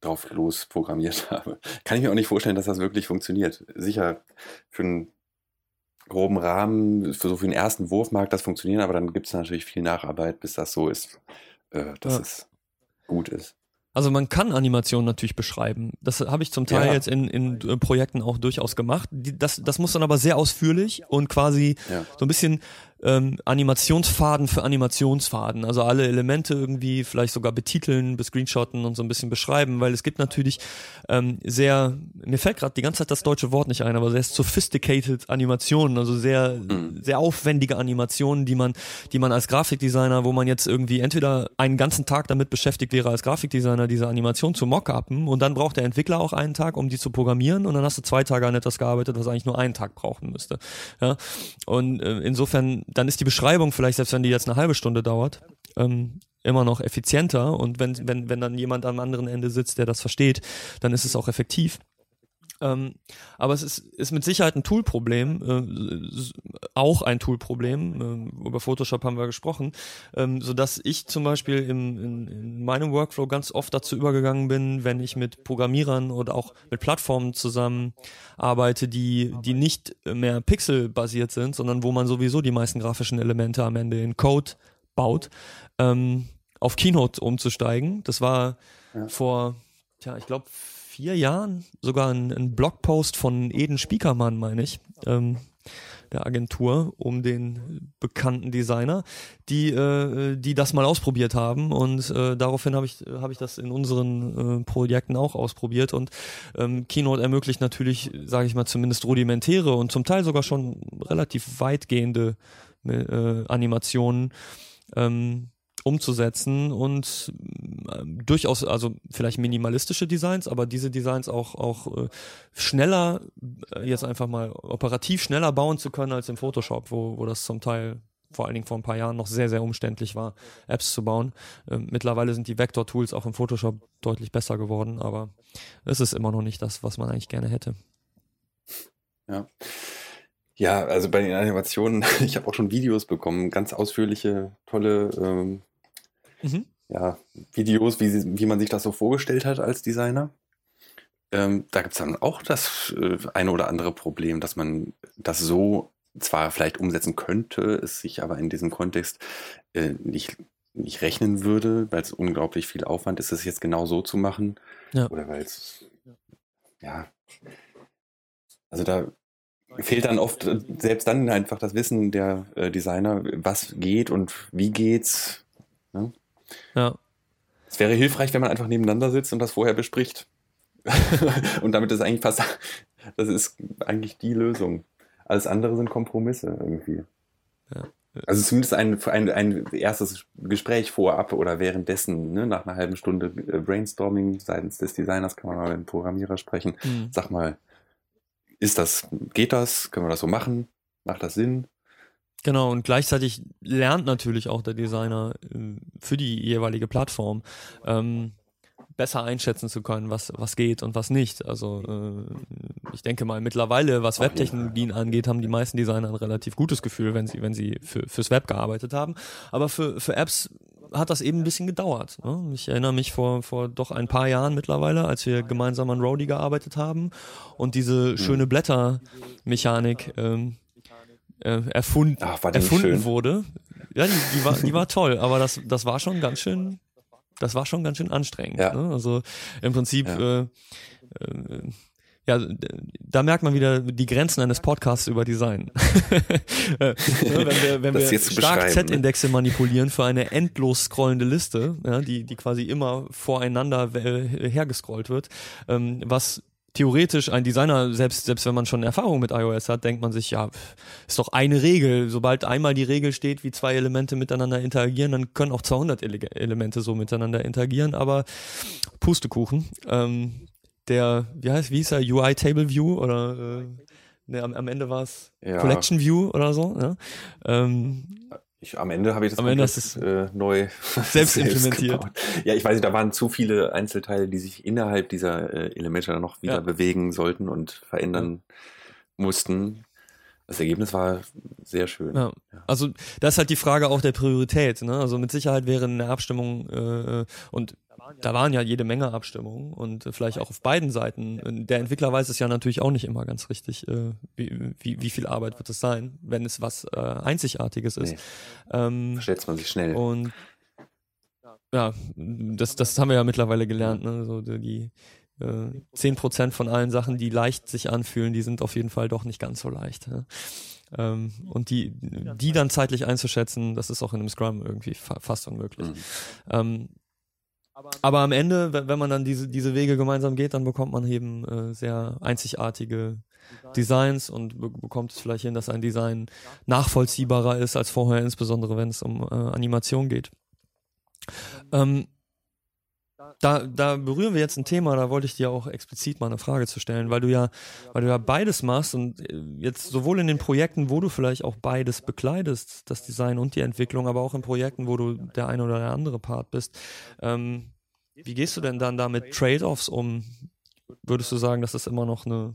drauf los programmiert <laughs> habe. Kann ich mir auch nicht vorstellen, dass das wirklich funktioniert. Sicher für einen groben Rahmen, für so für den ersten Wurf mag das funktionieren, aber dann gibt es natürlich viel Nacharbeit, bis das so ist, äh, dass ja. es gut ist. Also man kann Animationen natürlich beschreiben. Das habe ich zum Teil ja. jetzt in, in äh, Projekten auch durchaus gemacht. Das, das muss dann aber sehr ausführlich und quasi ja. so ein bisschen ähm, Animationsfaden für Animationsfaden. Also alle Elemente irgendwie vielleicht sogar betiteln, bescreenshotten und so ein bisschen beschreiben, weil es gibt natürlich ähm, sehr, mir fällt gerade die ganze Zeit das deutsche Wort nicht ein, aber sehr sophisticated Animationen, also sehr, mhm. sehr aufwendige Animationen, die man, die man als Grafikdesigner, wo man jetzt irgendwie entweder einen ganzen Tag damit beschäftigt wäre als Grafikdesigner, diese Animation zu mockuppen und dann braucht der Entwickler auch einen Tag, um die zu programmieren und dann hast du zwei Tage an etwas gearbeitet, was eigentlich nur einen Tag brauchen müsste. Ja? Und äh, insofern dann ist die Beschreibung vielleicht, selbst wenn die jetzt eine halbe Stunde dauert, ähm, immer noch effizienter und wenn, wenn, wenn dann jemand am anderen Ende sitzt, der das versteht, dann ist es auch effektiv. Ähm, aber es ist, ist mit Sicherheit ein Toolproblem, äh, auch ein Toolproblem. Äh, über Photoshop haben wir gesprochen, ähm, so dass ich zum Beispiel im, in, in, meinem Workflow ganz oft dazu übergegangen bin, wenn ich mit Programmierern oder auch mit Plattformen zusammen arbeite, die, die nicht mehr pixelbasiert sind, sondern wo man sowieso die meisten grafischen Elemente am Ende in Code baut, ähm, auf Keynote umzusteigen. Das war ja. vor, tja, ich glaube, vier Jahren sogar ein, ein Blogpost von Eden Spiekermann, meine ich, ähm, der Agentur um den bekannten Designer, die äh, die das mal ausprobiert haben und äh, daraufhin habe ich habe ich das in unseren äh, Projekten auch ausprobiert und ähm, Keynote ermöglicht natürlich, sage ich mal, zumindest rudimentäre und zum Teil sogar schon relativ weitgehende äh, Animationen. Ähm, umzusetzen und äh, durchaus, also vielleicht minimalistische Designs, aber diese Designs auch, auch äh, schneller, äh, jetzt einfach mal operativ schneller bauen zu können als im Photoshop, wo, wo das zum Teil vor allen Dingen vor ein paar Jahren noch sehr, sehr umständlich war, Apps zu bauen. Ähm, mittlerweile sind die Vector-Tools auch im Photoshop deutlich besser geworden, aber es ist immer noch nicht das, was man eigentlich gerne hätte. Ja. Ja, also bei den Animationen, <laughs> ich habe auch schon Videos bekommen, ganz ausführliche, tolle ähm, Mhm. Ja, Videos, wie, sie, wie man sich das so vorgestellt hat als Designer. Ähm, da gibt es dann auch das äh, eine oder andere Problem, dass man das so zwar vielleicht umsetzen könnte, es sich aber in diesem Kontext äh, nicht, nicht rechnen würde, weil es unglaublich viel Aufwand ist, es jetzt genau so zu machen. Ja. Oder weil es, ja, also da fehlt dann oft äh, selbst dann einfach das Wissen der äh, Designer, was geht und wie geht's. Ne? Ja. Es wäre hilfreich, wenn man einfach nebeneinander sitzt und das vorher bespricht. <laughs> und damit ist eigentlich fast, das ist eigentlich die Lösung. Alles andere sind Kompromisse irgendwie. Ja. Also zumindest ein, ein, ein erstes Gespräch vorab oder währenddessen, ne, nach einer halben Stunde äh, Brainstorming seitens des Designers kann man mal mit dem Programmierer sprechen. Mhm. Sag mal, ist das, geht das? Können wir das so machen? Macht das Sinn? Genau, und gleichzeitig lernt natürlich auch der Designer äh, für die jeweilige Plattform ähm, besser einschätzen zu können, was, was geht und was nicht. Also äh, ich denke mal, mittlerweile, was Webtechnologien angeht, haben die meisten Designer ein relativ gutes Gefühl, wenn sie, wenn sie für, fürs Web gearbeitet haben. Aber für, für Apps hat das eben ein bisschen gedauert. Ne? Ich erinnere mich vor, vor doch ein paar Jahren mittlerweile, als wir gemeinsam an Roadie gearbeitet haben und diese mhm. schöne Blättermechanik ähm, äh, erfunden, Ach, erfunden wurde. Ja, die, die, war, die war toll, aber das, das war schon ganz schön, das war schon ganz schön anstrengend. Ja. Ne? Also im Prinzip ja. äh, äh, ja, da merkt man wieder die Grenzen eines Podcasts über Design. Äh, <laughs> wenn wir, wenn wir stark ne? Z-Indexe manipulieren für eine endlos scrollende Liste, ja, die, die quasi immer voreinander hergescrollt wird, ähm, was theoretisch ein Designer, selbst, selbst wenn man schon Erfahrung mit iOS hat, denkt man sich, ja, ist doch eine Regel. Sobald einmal die Regel steht, wie zwei Elemente miteinander interagieren, dann können auch 200 Ele Elemente so miteinander interagieren, aber Pustekuchen. Ähm, der, wie heißt, wie hieß er, UI Table View oder äh, ne, am, am Ende war es ja. Collection View oder so. Ja? Ähm, ich, am Ende habe ich das am Ende ist äh, neu <laughs> <laughs> selbst implementiert. Gebaut. Ja, ich weiß nicht, da waren zu viele Einzelteile, die sich innerhalb dieser äh, Elemente noch wieder ja. bewegen sollten und verändern mussten. Das Ergebnis war sehr schön. Ja. Also das ist halt die Frage auch der Priorität. Ne? Also mit Sicherheit wäre eine Abstimmung äh, und da waren ja jede Menge Abstimmungen und vielleicht auch auf beiden Seiten. Der Entwickler weiß es ja natürlich auch nicht immer ganz richtig, äh, wie, wie, wie viel Arbeit wird es sein, wenn es was äh, Einzigartiges ist. Nee. Ähm, Verstellt man sich schnell. Und ja, das, das haben wir ja mittlerweile gelernt, ne? So die zehn äh, Prozent von allen Sachen, die leicht sich anfühlen, die sind auf jeden Fall doch nicht ganz so leicht. Ja? Ähm, und die, die dann zeitlich einzuschätzen, das ist auch in einem Scrum irgendwie fa fast unmöglich. Mhm. Ähm, aber am Ende, wenn man dann diese, diese Wege gemeinsam geht, dann bekommt man eben äh, sehr einzigartige Designs und be bekommt es vielleicht hin, dass ein Design nachvollziehbarer ist als vorher, insbesondere wenn es um äh, Animation geht. Ähm, da, da berühren wir jetzt ein Thema, da wollte ich dir auch explizit mal eine Frage zu stellen, weil du ja, weil du ja beides machst und äh, jetzt sowohl in den Projekten, wo du vielleicht auch beides bekleidest, das Design und die Entwicklung, aber auch in Projekten, wo du der eine oder der andere Part bist. Ähm, wie gehst du denn dann da mit Trade-offs um? Würdest du sagen, dass das immer noch eine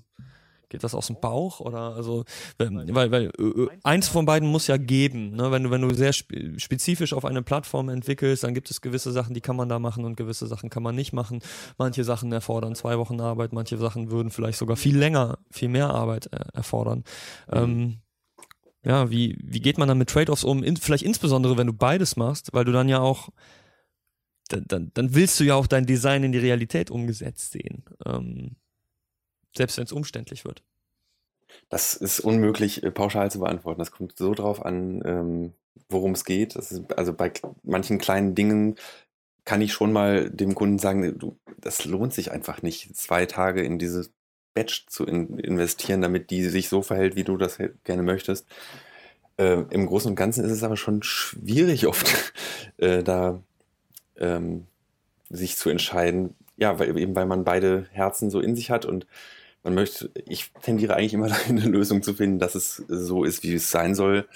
Geht das aus dem Bauch oder also weil weil äh, äh, eins von beiden muss ja geben, ne? Wenn du wenn du sehr spezifisch auf eine Plattform entwickelst, dann gibt es gewisse Sachen, die kann man da machen und gewisse Sachen kann man nicht machen. Manche Sachen erfordern zwei Wochen Arbeit, manche Sachen würden vielleicht sogar viel länger, viel mehr Arbeit äh, erfordern. Mhm. Ähm, ja, wie wie geht man dann mit Trade-offs um? In, vielleicht insbesondere, wenn du beides machst, weil du dann ja auch dann, dann, dann willst du ja auch dein Design in die Realität umgesetzt sehen. Ähm, selbst wenn es umständlich wird? Das ist unmöglich äh, pauschal zu beantworten. Das kommt so drauf an, ähm, worum es geht. Also bei manchen kleinen Dingen kann ich schon mal dem Kunden sagen, du, das lohnt sich einfach nicht, zwei Tage in dieses Batch zu in, investieren, damit die sich so verhält, wie du das gerne möchtest. Äh, Im Großen und Ganzen ist es aber schon schwierig oft, <laughs> äh, da ähm, sich zu entscheiden. Ja, weil eben weil man beide Herzen so in sich hat und man möchte, ich tendiere eigentlich immer <laughs> dahin, eine Lösung zu finden, dass es so ist, wie es sein soll.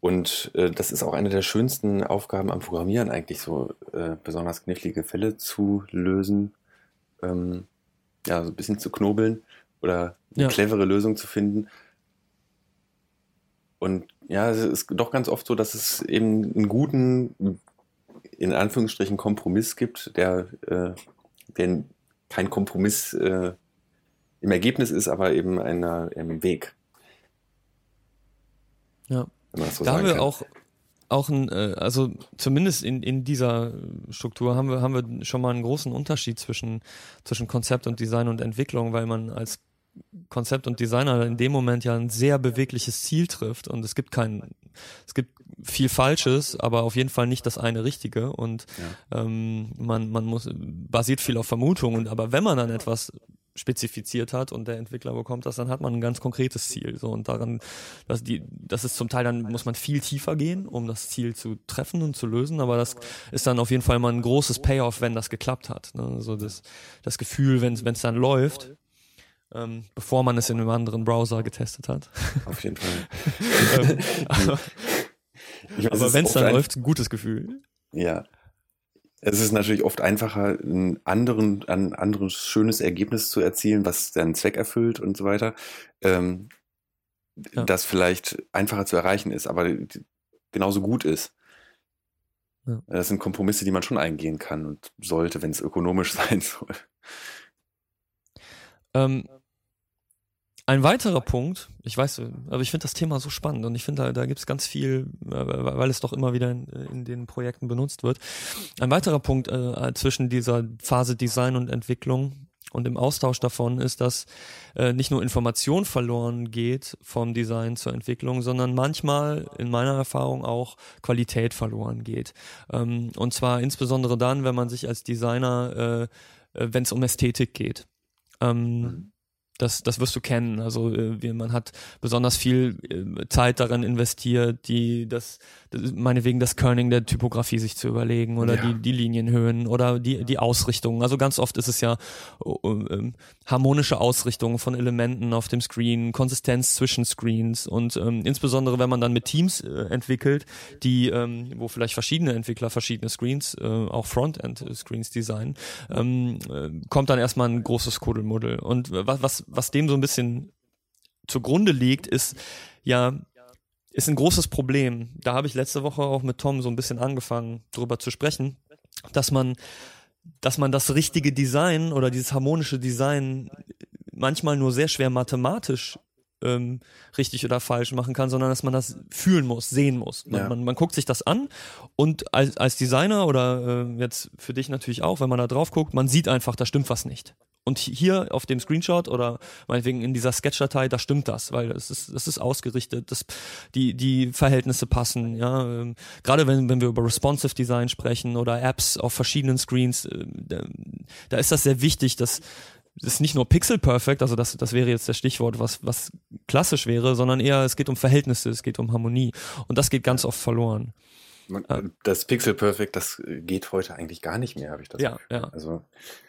Und äh, das ist auch eine der schönsten Aufgaben am Programmieren, eigentlich so äh, besonders knifflige Fälle zu lösen, ähm, ja, so ein bisschen zu knobeln oder eine ja. clevere Lösung zu finden. Und ja, es ist doch ganz oft so, dass es eben einen guten, in Anführungsstrichen, Kompromiss gibt, der, äh, der kein Kompromiss äh, im Ergebnis ist aber eben einer, im Weg. Ja. So da haben wir kann. auch auch ein, äh, also zumindest in, in dieser Struktur haben wir, haben wir schon mal einen großen Unterschied zwischen, zwischen Konzept und Design und Entwicklung, weil man als Konzept und Designer in dem Moment ja ein sehr bewegliches Ziel trifft und es gibt kein, es gibt viel Falsches, aber auf jeden Fall nicht das eine Richtige und ja. ähm, man, man muss, basiert viel auf Vermutungen, aber wenn man dann etwas spezifiziert hat und der Entwickler bekommt das, dann hat man ein ganz konkretes Ziel. So und daran, dass die, das ist zum Teil dann muss man viel tiefer gehen, um das Ziel zu treffen und zu lösen. Aber das ist dann auf jeden Fall mal ein großes Payoff, wenn das geklappt hat. Ne? So das, das Gefühl, wenn es dann läuft. Ähm, bevor man es in einem anderen Browser getestet hat. <laughs> Auf jeden Fall. ähm, <laughs> aber, aber wenn es dann läuft, ein gutes Gefühl. Ja, es ist natürlich oft einfacher, ein, anderen, ein anderes schönes Ergebnis zu erzielen, was seinen Zweck erfüllt und so weiter, ähm, ja. das vielleicht einfacher zu erreichen ist, aber genauso gut ist. Ja. Das sind Kompromisse, die man schon eingehen kann und sollte, wenn es ökonomisch <laughs> sein soll. Ähm, ein weiterer Punkt, ich weiß, aber ich finde das Thema so spannend und ich finde, da, da gibt es ganz viel, äh, weil es doch immer wieder in, in den Projekten benutzt wird. Ein weiterer Punkt äh, zwischen dieser Phase Design und Entwicklung und im Austausch davon ist, dass äh, nicht nur Information verloren geht vom Design zur Entwicklung, sondern manchmal in meiner Erfahrung auch Qualität verloren geht. Ähm, und zwar insbesondere dann, wenn man sich als Designer, äh, äh wenn es um Ästhetik geht. Ähm, mhm das, das wirst du kennen. Also äh, man hat besonders viel äh, Zeit darin investiert, die das meinetwegen das Kerning der Typografie sich zu überlegen oder ja. die, die Linienhöhen oder die, die Ausrichtung. Also ganz oft ist es ja äh, äh, harmonische Ausrichtung von Elementen auf dem Screen, Konsistenz zwischen Screens und ähm, insbesondere wenn man dann mit Teams äh, entwickelt, die, ähm, wo vielleicht verschiedene Entwickler verschiedene Screens, äh, auch Frontend-Screens designen, ähm, äh, kommt dann erstmal ein großes Kuddelmuddel. Und was, was was dem so ein bisschen zugrunde liegt, ist ja, ist ein großes Problem. Da habe ich letzte Woche auch mit Tom so ein bisschen angefangen, drüber zu sprechen, dass man, dass man das richtige Design oder dieses harmonische Design manchmal nur sehr schwer mathematisch ähm, richtig oder falsch machen kann, sondern dass man das fühlen muss, sehen muss. Man, ja. man, man guckt sich das an und als, als Designer oder äh, jetzt für dich natürlich auch, wenn man da drauf guckt, man sieht einfach, da stimmt was nicht. Und hier auf dem Screenshot oder meinetwegen in dieser Sketch-Datei, da stimmt das, weil es ist, es ist ausgerichtet, das, die, die Verhältnisse passen, ja. Ähm, gerade wenn, wenn wir über Responsive Design sprechen oder Apps auf verschiedenen Screens, äh, da, ist das sehr wichtig, dass es ist nicht nur Pixel Perfect, also das, das wäre jetzt das Stichwort, was, was klassisch wäre, sondern eher es geht um Verhältnisse, es geht um Harmonie. Und das geht ganz oft verloren. Das Pixel Perfect, das geht heute eigentlich gar nicht mehr, habe ich das ja, Gefühl. Ja. Also äh,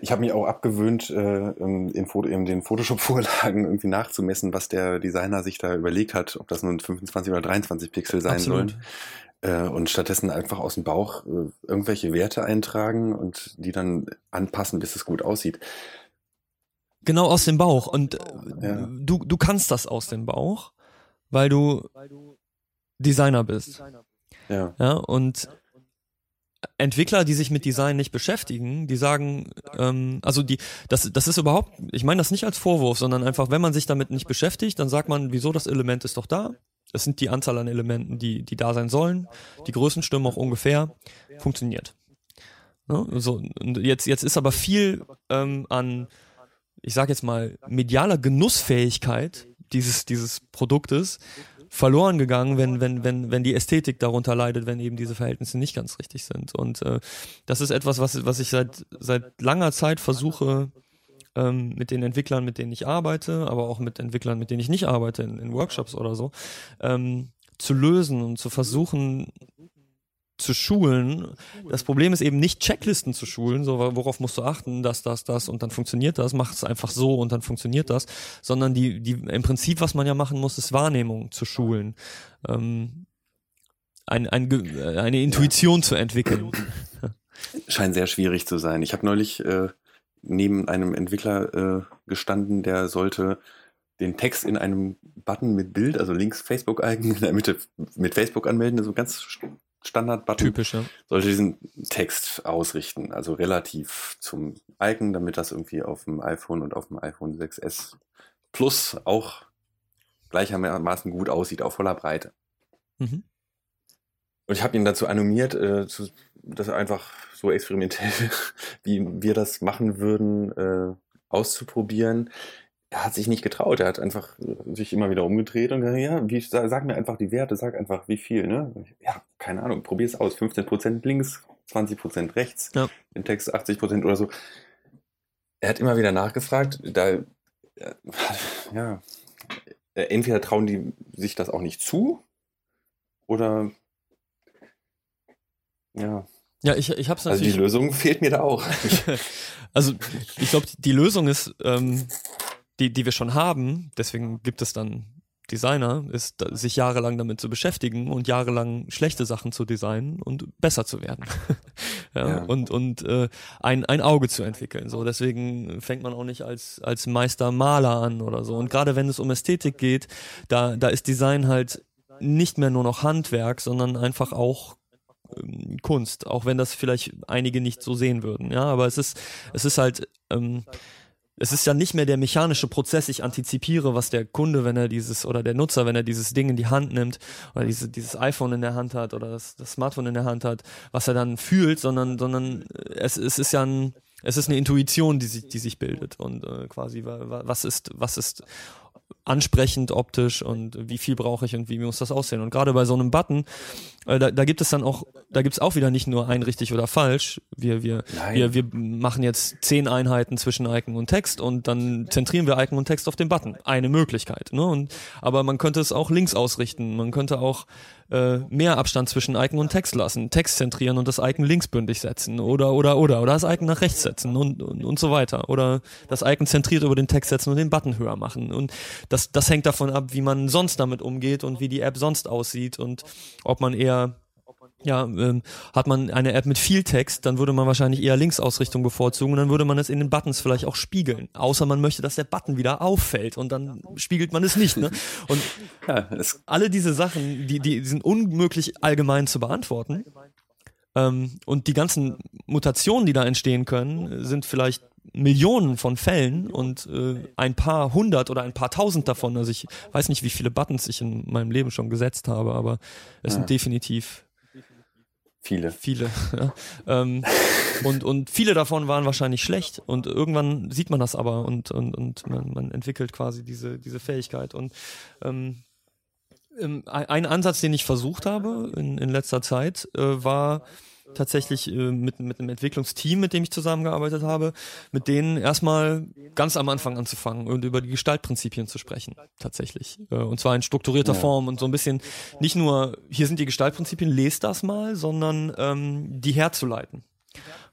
ich habe mich auch abgewöhnt, äh, in, Foto, in den Photoshop-Vorlagen <laughs> irgendwie nachzumessen, was der Designer sich da überlegt hat, ob das nun 25 oder 23 Pixel sein Absolut. sollen. Äh, und stattdessen einfach aus dem Bauch irgendwelche Werte eintragen und die dann anpassen, bis es gut aussieht. Genau aus dem Bauch. Und ja. du, du kannst das aus dem Bauch, weil du Designer bist. Ja. ja und Entwickler, die sich mit Design nicht beschäftigen, die sagen, ähm, also die, das, das ist überhaupt, ich meine das nicht als Vorwurf, sondern einfach, wenn man sich damit nicht beschäftigt, dann sagt man, wieso das Element ist doch da. Es sind die Anzahl an Elementen, die, die da sein sollen. Die Größen stimmen auch ungefähr. Funktioniert. Ne? So, jetzt, jetzt ist aber viel ähm, an, ich sag jetzt mal, medialer Genussfähigkeit dieses, dieses Produktes verloren gegangen, wenn, wenn, wenn, wenn die Ästhetik darunter leidet, wenn eben diese Verhältnisse nicht ganz richtig sind. Und äh, das ist etwas, was, was ich seit, seit langer Zeit versuche, ähm, mit den Entwicklern, mit denen ich arbeite, aber auch mit Entwicklern, mit denen ich nicht arbeite, in, in Workshops oder so, ähm, zu lösen und zu versuchen, zu schulen. Das Problem ist eben nicht Checklisten zu schulen, so worauf musst du achten, das, das, das und dann funktioniert das, mach es einfach so und dann funktioniert das, sondern die, die im Prinzip, was man ja machen muss, ist Wahrnehmung zu schulen. Ähm, ein, ein, eine Intuition zu entwickeln. <laughs> Scheint sehr schwierig zu sein. Ich habe neulich äh, neben einem Entwickler äh, gestanden, der sollte den Text in einem Button mit Bild, also links Facebook-Icon, <laughs> in der Mitte mit Facebook anmelden, also ganz Standard-Button. Typisch, ja. Sollte diesen Text ausrichten, also relativ zum Icon, damit das irgendwie auf dem iPhone und auf dem iPhone 6S Plus auch gleichermaßen gut aussieht, auf voller Breite. Mhm. Und ich habe ihn dazu animiert, äh, zu, das einfach so experimentell, <laughs> wie wir das machen würden, äh, auszuprobieren er hat sich nicht getraut. Er hat einfach sich immer wieder umgedreht und gesagt, ja, wie, sag mir einfach die Werte, sag einfach wie viel, ne? Ja, keine Ahnung, probier es aus. 15% links, 20% rechts, ja. den Text 80% oder so. Er hat immer wieder nachgefragt, da, ja, entweder trauen die sich das auch nicht zu oder, ja. Ja, ich, ich hab's natürlich. Also die Lösung fehlt mir da auch. <laughs> also ich glaube, die Lösung ist, ähm, die, die wir schon haben, deswegen gibt es dann Designer, ist sich jahrelang damit zu beschäftigen und jahrelang schlechte Sachen zu designen und besser zu werden. <laughs> ja, ja, Und, und äh, ein, ein Auge zu entwickeln. So, deswegen fängt man auch nicht als, als Meister Maler an oder so. Und gerade wenn es um Ästhetik geht, da, da ist Design halt nicht mehr nur noch Handwerk, sondern einfach auch ähm, Kunst, auch wenn das vielleicht einige nicht so sehen würden. Ja, aber es ist, es ist halt, ähm, es ist ja nicht mehr der mechanische Prozess, ich antizipiere, was der Kunde, wenn er dieses, oder der Nutzer, wenn er dieses Ding in die Hand nimmt, oder diese, dieses iPhone in der Hand hat, oder das, das Smartphone in der Hand hat, was er dann fühlt, sondern, sondern es, es ist ja ein, es ist eine Intuition, die sich, die sich bildet. Und äh, quasi was ist, was ist ansprechend optisch und wie viel brauche ich und wie muss das aussehen. Und gerade bei so einem Button, äh, da, da gibt es dann auch, da gibt es auch wieder nicht nur ein richtig oder falsch. Wir, wir, wir, wir machen jetzt zehn Einheiten zwischen Icon und Text und dann zentrieren wir Icon und Text auf den Button. Eine Möglichkeit. Ne? Und, aber man könnte es auch links ausrichten. Man könnte auch äh, mehr Abstand zwischen Icon und Text lassen, Text zentrieren und das Icon linksbündig setzen oder oder oder oder das Icon nach rechts setzen und, und, und so weiter. Oder das Icon zentriert über den Text setzen und den Button höher machen. Und das das hängt davon ab, wie man sonst damit umgeht und wie die App sonst aussieht und ob man eher ja, ähm, hat man eine App mit viel Text, dann würde man wahrscheinlich eher Linksausrichtung bevorzugen und dann würde man es in den Buttons vielleicht auch spiegeln. Außer man möchte, dass der Button wieder auffällt und dann spiegelt man es nicht. Ne? Und <laughs> ja, alle diese Sachen, die, die sind unmöglich allgemein zu beantworten. Ähm, und die ganzen Mutationen, die da entstehen können, sind vielleicht Millionen von Fällen und äh, ein paar hundert oder ein paar tausend davon. Also ich weiß nicht, wie viele Buttons ich in meinem Leben schon gesetzt habe, aber es ja. sind definitiv Viele. Viele. <laughs> Ja. Ähm, und, und viele davon waren wahrscheinlich schlecht und irgendwann sieht man das aber und, und, und man, man entwickelt quasi diese, diese Fähigkeit. Und ähm, ähm ein Ansatz, den ich versucht habe in, in letzter Zeit, äh, war tatsächlich äh, mit, mit einem Entwicklungsteam, mit dem ich zusammengearbeitet habe, mit denen erstmal ganz am Anfang anzufangen und über die Gestaltprinzipien zu sprechen, tatsächlich. Äh, und zwar in strukturierter ja. Form und so ein bisschen nicht nur, hier sind die Gestaltprinzipien, lest das mal, sondern ähm, die herzuleiten.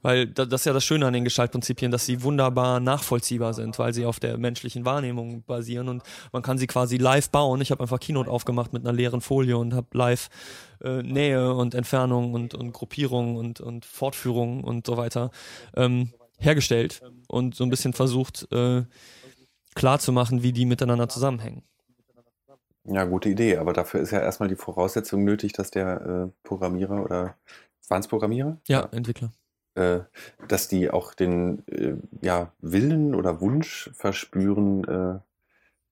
Weil das ist ja das Schöne an den Gestaltprinzipien, dass sie wunderbar nachvollziehbar sind, weil sie auf der menschlichen Wahrnehmung basieren und man kann sie quasi live bauen. Ich habe einfach Keynote aufgemacht mit einer leeren Folie und habe live äh, Nähe und Entfernung und, und Gruppierung und, und Fortführung und so weiter ähm, hergestellt und so ein bisschen versucht äh, klarzumachen, wie die miteinander zusammenhängen. Ja, gute Idee, aber dafür ist ja erstmal die Voraussetzung nötig, dass der äh, Programmierer oder waren es Programmierer? Ja, ja, Entwickler. Äh, dass die auch den äh, ja, Willen oder Wunsch verspüren, äh,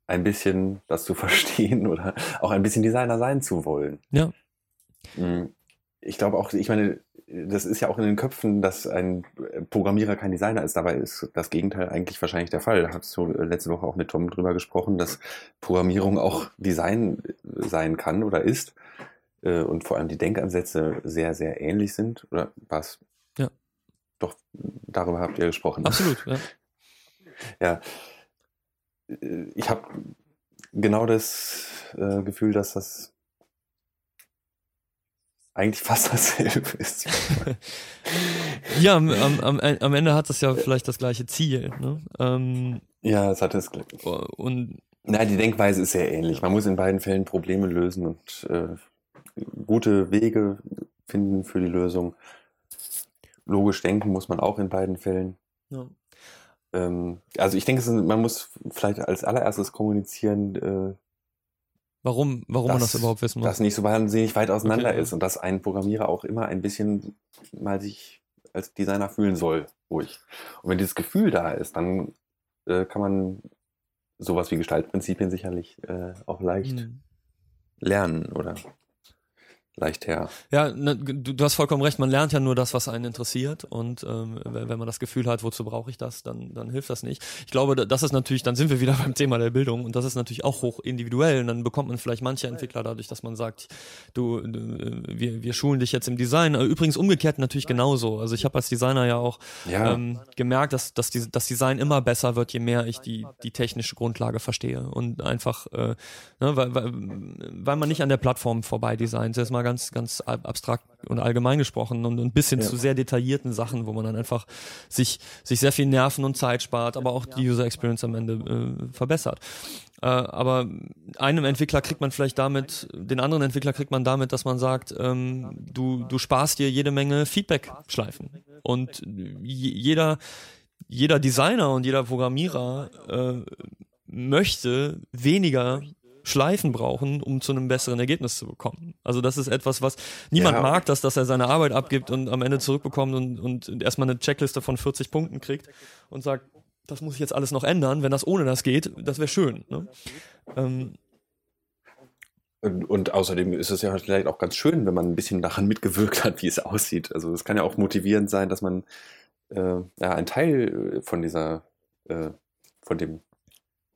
ein bisschen das zu <laughs> verstehen oder auch ein bisschen Designer sein zu wollen. Ja. Hm, ich glaube auch, ich meine, das ist ja auch in den Köpfen, dass ein Programmierer kein Designer ist. Dabei ist das Gegenteil eigentlich wahrscheinlich der Fall. Da hast du letzte Woche auch mit Tom drüber gesprochen, dass Programmierung auch Design sein kann oder ist. Und vor allem die Denkansätze sehr, sehr ähnlich sind. Oder was? Ja. Doch, darüber habt ihr gesprochen. Absolut, ja. ja. Ich habe genau das äh, Gefühl, dass das eigentlich fast dasselbe ist. <laughs> ja, am, am, am, Ende hat das ja vielleicht das gleiche Ziel. Ne? Ähm, ja, es hat das Glück. Und na, die Denkweise ist sehr ähnlich. Man muss in beiden Fällen Probleme lösen und äh, gute Wege finden für die Lösung. Logisch denken muss man auch in beiden Fällen. Ja. Ähm, also ich denke, man muss vielleicht als allererstes kommunizieren, äh, Warum, warum dass, man das überhaupt wissen muss? Dass nicht so wahnsinnig weit auseinander okay. ist und dass ein Programmierer auch immer ein bisschen mal sich als Designer fühlen soll, ruhig. Und wenn dieses Gefühl da ist, dann äh, kann man sowas wie Gestaltprinzipien sicherlich äh, auch leicht hm. lernen oder leicht her. Ja, ne, du, du, hast vollkommen recht, man lernt ja nur das, was einen interessiert und ähm, wenn man das Gefühl hat, wozu brauche ich das, dann, dann hilft das nicht. Ich glaube, das ist natürlich, dann sind wir wieder <laughs> beim Thema der Bildung und das ist natürlich auch hoch individuell und dann bekommt man vielleicht manche Entwickler dadurch, dass man sagt, du, du äh, wir, wir schulen dich jetzt im Design. Äh, übrigens umgekehrt natürlich genauso. Also ich habe als Designer ja auch ja. Ähm, gemerkt, dass, dass die, das Design immer besser wird, je mehr ich die, die technische Grundlage verstehe und einfach, äh, ne, weil, weil, weil man nicht an der Plattform vorbei designt. Jetzt mal ganz, ganz abstrakt und allgemein gesprochen und ein bisschen ja. zu sehr detaillierten Sachen, wo man dann einfach sich, sich sehr viel Nerven und Zeit spart, aber auch die User Experience am Ende äh, verbessert. Äh, aber einem Entwickler kriegt man vielleicht damit, den anderen Entwickler kriegt man damit, dass man sagt, ähm, du, du sparst dir jede Menge Feedback-Schleifen. Und jeder, jeder Designer und jeder Programmierer äh, möchte weniger Schleifen brauchen, um zu einem besseren Ergebnis zu bekommen. Also das ist etwas, was niemand Ja. mag, dass, dass er seine Arbeit abgibt und am Ende zurückbekommt und, und erstmal eine Checkliste von 40 Punkten kriegt und sagt, das muss ich jetzt alles noch ändern. Wenn das ohne das geht, das wäre schön. Ne? Ähm, Und, und außerdem ist es ja vielleicht auch ganz schön, wenn man ein bisschen daran mitgewirkt hat, wie es aussieht. Also es kann ja auch motivierend sein, dass man äh, ja ein Teil von dieser, äh, von dem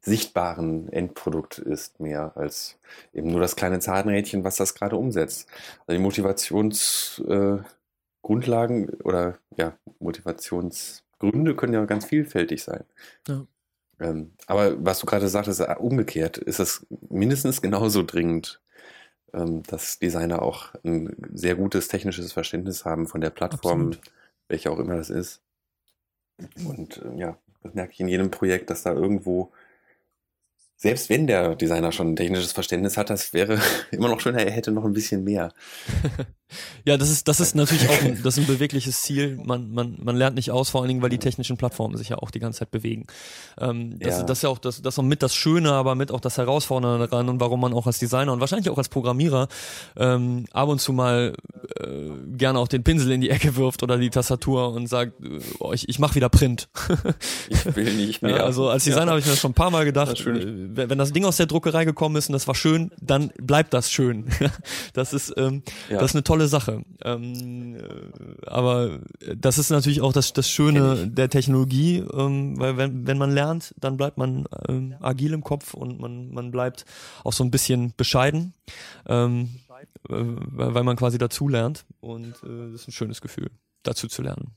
sichtbaren Endprodukt ist, mehr als eben nur das kleine Zahnrädchen, was das gerade umsetzt. Also die Motivationsgrundlagen äh, oder ja, Motivationsgründe können ja ganz vielfältig sein. Ja. Ähm, aber was du gerade sagtest, äh, umgekehrt ist es mindestens genauso dringend, ähm, dass Designer auch ein sehr gutes technisches Verständnis haben von der Plattform, Absolut. welche auch immer das ist. Und ähm, ja, das merke ich in jedem Projekt, dass da irgendwo, selbst wenn der Designer schon ein technisches Verständnis hat, das wäre <laughs> immer noch schöner, er hätte noch ein bisschen mehr. <laughs> Ja, das ist, das ist natürlich auch ein, <laughs> das ist ein bewegliches Ziel. Man, man, man lernt nicht aus, vor allen Dingen, weil die technischen Plattformen sich ja auch die ganze Zeit bewegen. Ähm, das, Ja. ist, das ist ja auch das, das ist auch mit das Schöne, aber mit auch das Herausfordernde daran und warum man auch als Designer und wahrscheinlich auch als Programmierer ähm, ab und zu mal äh, gerne auch den Pinsel in die Ecke wirft oder die Tastatur und sagt, oh, ich, ich mache wieder Print. Ich will nicht mehr. Ja, also als Designer Ja. habe ich mir das schon ein paar Mal gedacht, Wenn das Ding aus der Druckerei gekommen ist und das war schön, dann bleibt das schön. <laughs> das ist ähm, Ja. das ist eine tolle Sache. Ähm, äh, aber das ist natürlich auch das, das Schöne der Technologie, ähm, weil wenn, wenn man lernt, dann bleibt man ähm, agil im Kopf und man, man bleibt auch so ein bisschen bescheiden, ähm, äh, weil weil man quasi dazu lernt und äh, das ist ein schönes Gefühl, dazu zu lernen.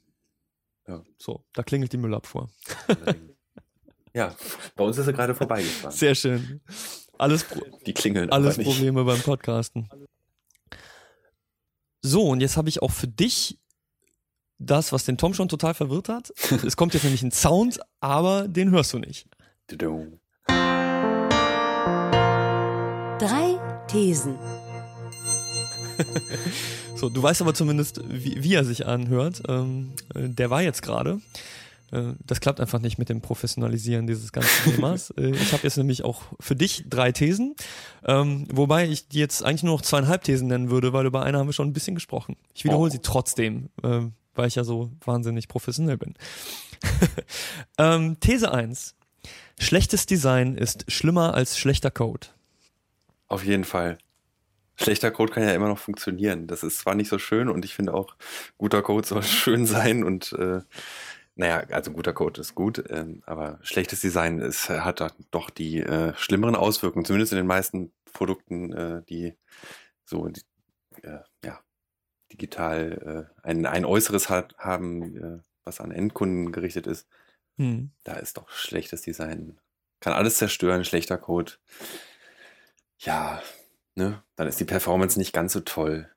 Ja. So, da klingelt die Müllabfuhr. Ja, bei uns ist er gerade vorbeigefahren. Sehr schön. Alles, Pro Die klingeln alles aber nicht. Probleme beim Podcasten. So, und jetzt habe ich auch für dich das, was den Tom schon total verwirrt hat. Es kommt jetzt nämlich ein Sound, aber den hörst du nicht. Drei Thesen. <laughs> So, du weißt aber zumindest, wie, wie er sich anhört. Ähm, äh, der war jetzt gerade. Äh, das klappt einfach nicht mit dem Professionalisieren dieses ganzen <laughs> Themas. Äh, ich habe jetzt nämlich auch für dich drei Thesen, ähm, wobei ich die jetzt eigentlich nur noch zweieinhalb Thesen nennen würde, weil über eine haben wir schon ein bisschen gesprochen. Ich wiederhole Oh. sie trotzdem, äh, weil ich ja so wahnsinnig professionell bin. <laughs> ähm, These 1. Schlechtes Design ist schlimmer als schlechter Code. Auf jeden Fall. Schlechter Code kann ja immer noch funktionieren. Das ist zwar nicht so schön und ich finde auch, guter Code soll <laughs> schön sein und äh, naja, also guter Code ist gut, ähm, aber schlechtes Design ist, hat da doch die äh, schlimmeren Auswirkungen, zumindest in den meisten Produkten, äh, die so die, äh, ja, digital äh, ein, ein Äußeres hat, haben, äh, was an Endkunden gerichtet ist. Hm. Da ist doch schlechtes Design. Kann alles zerstören, schlechter Code. Ja, ne? Dann ist die Performance nicht ganz so toll.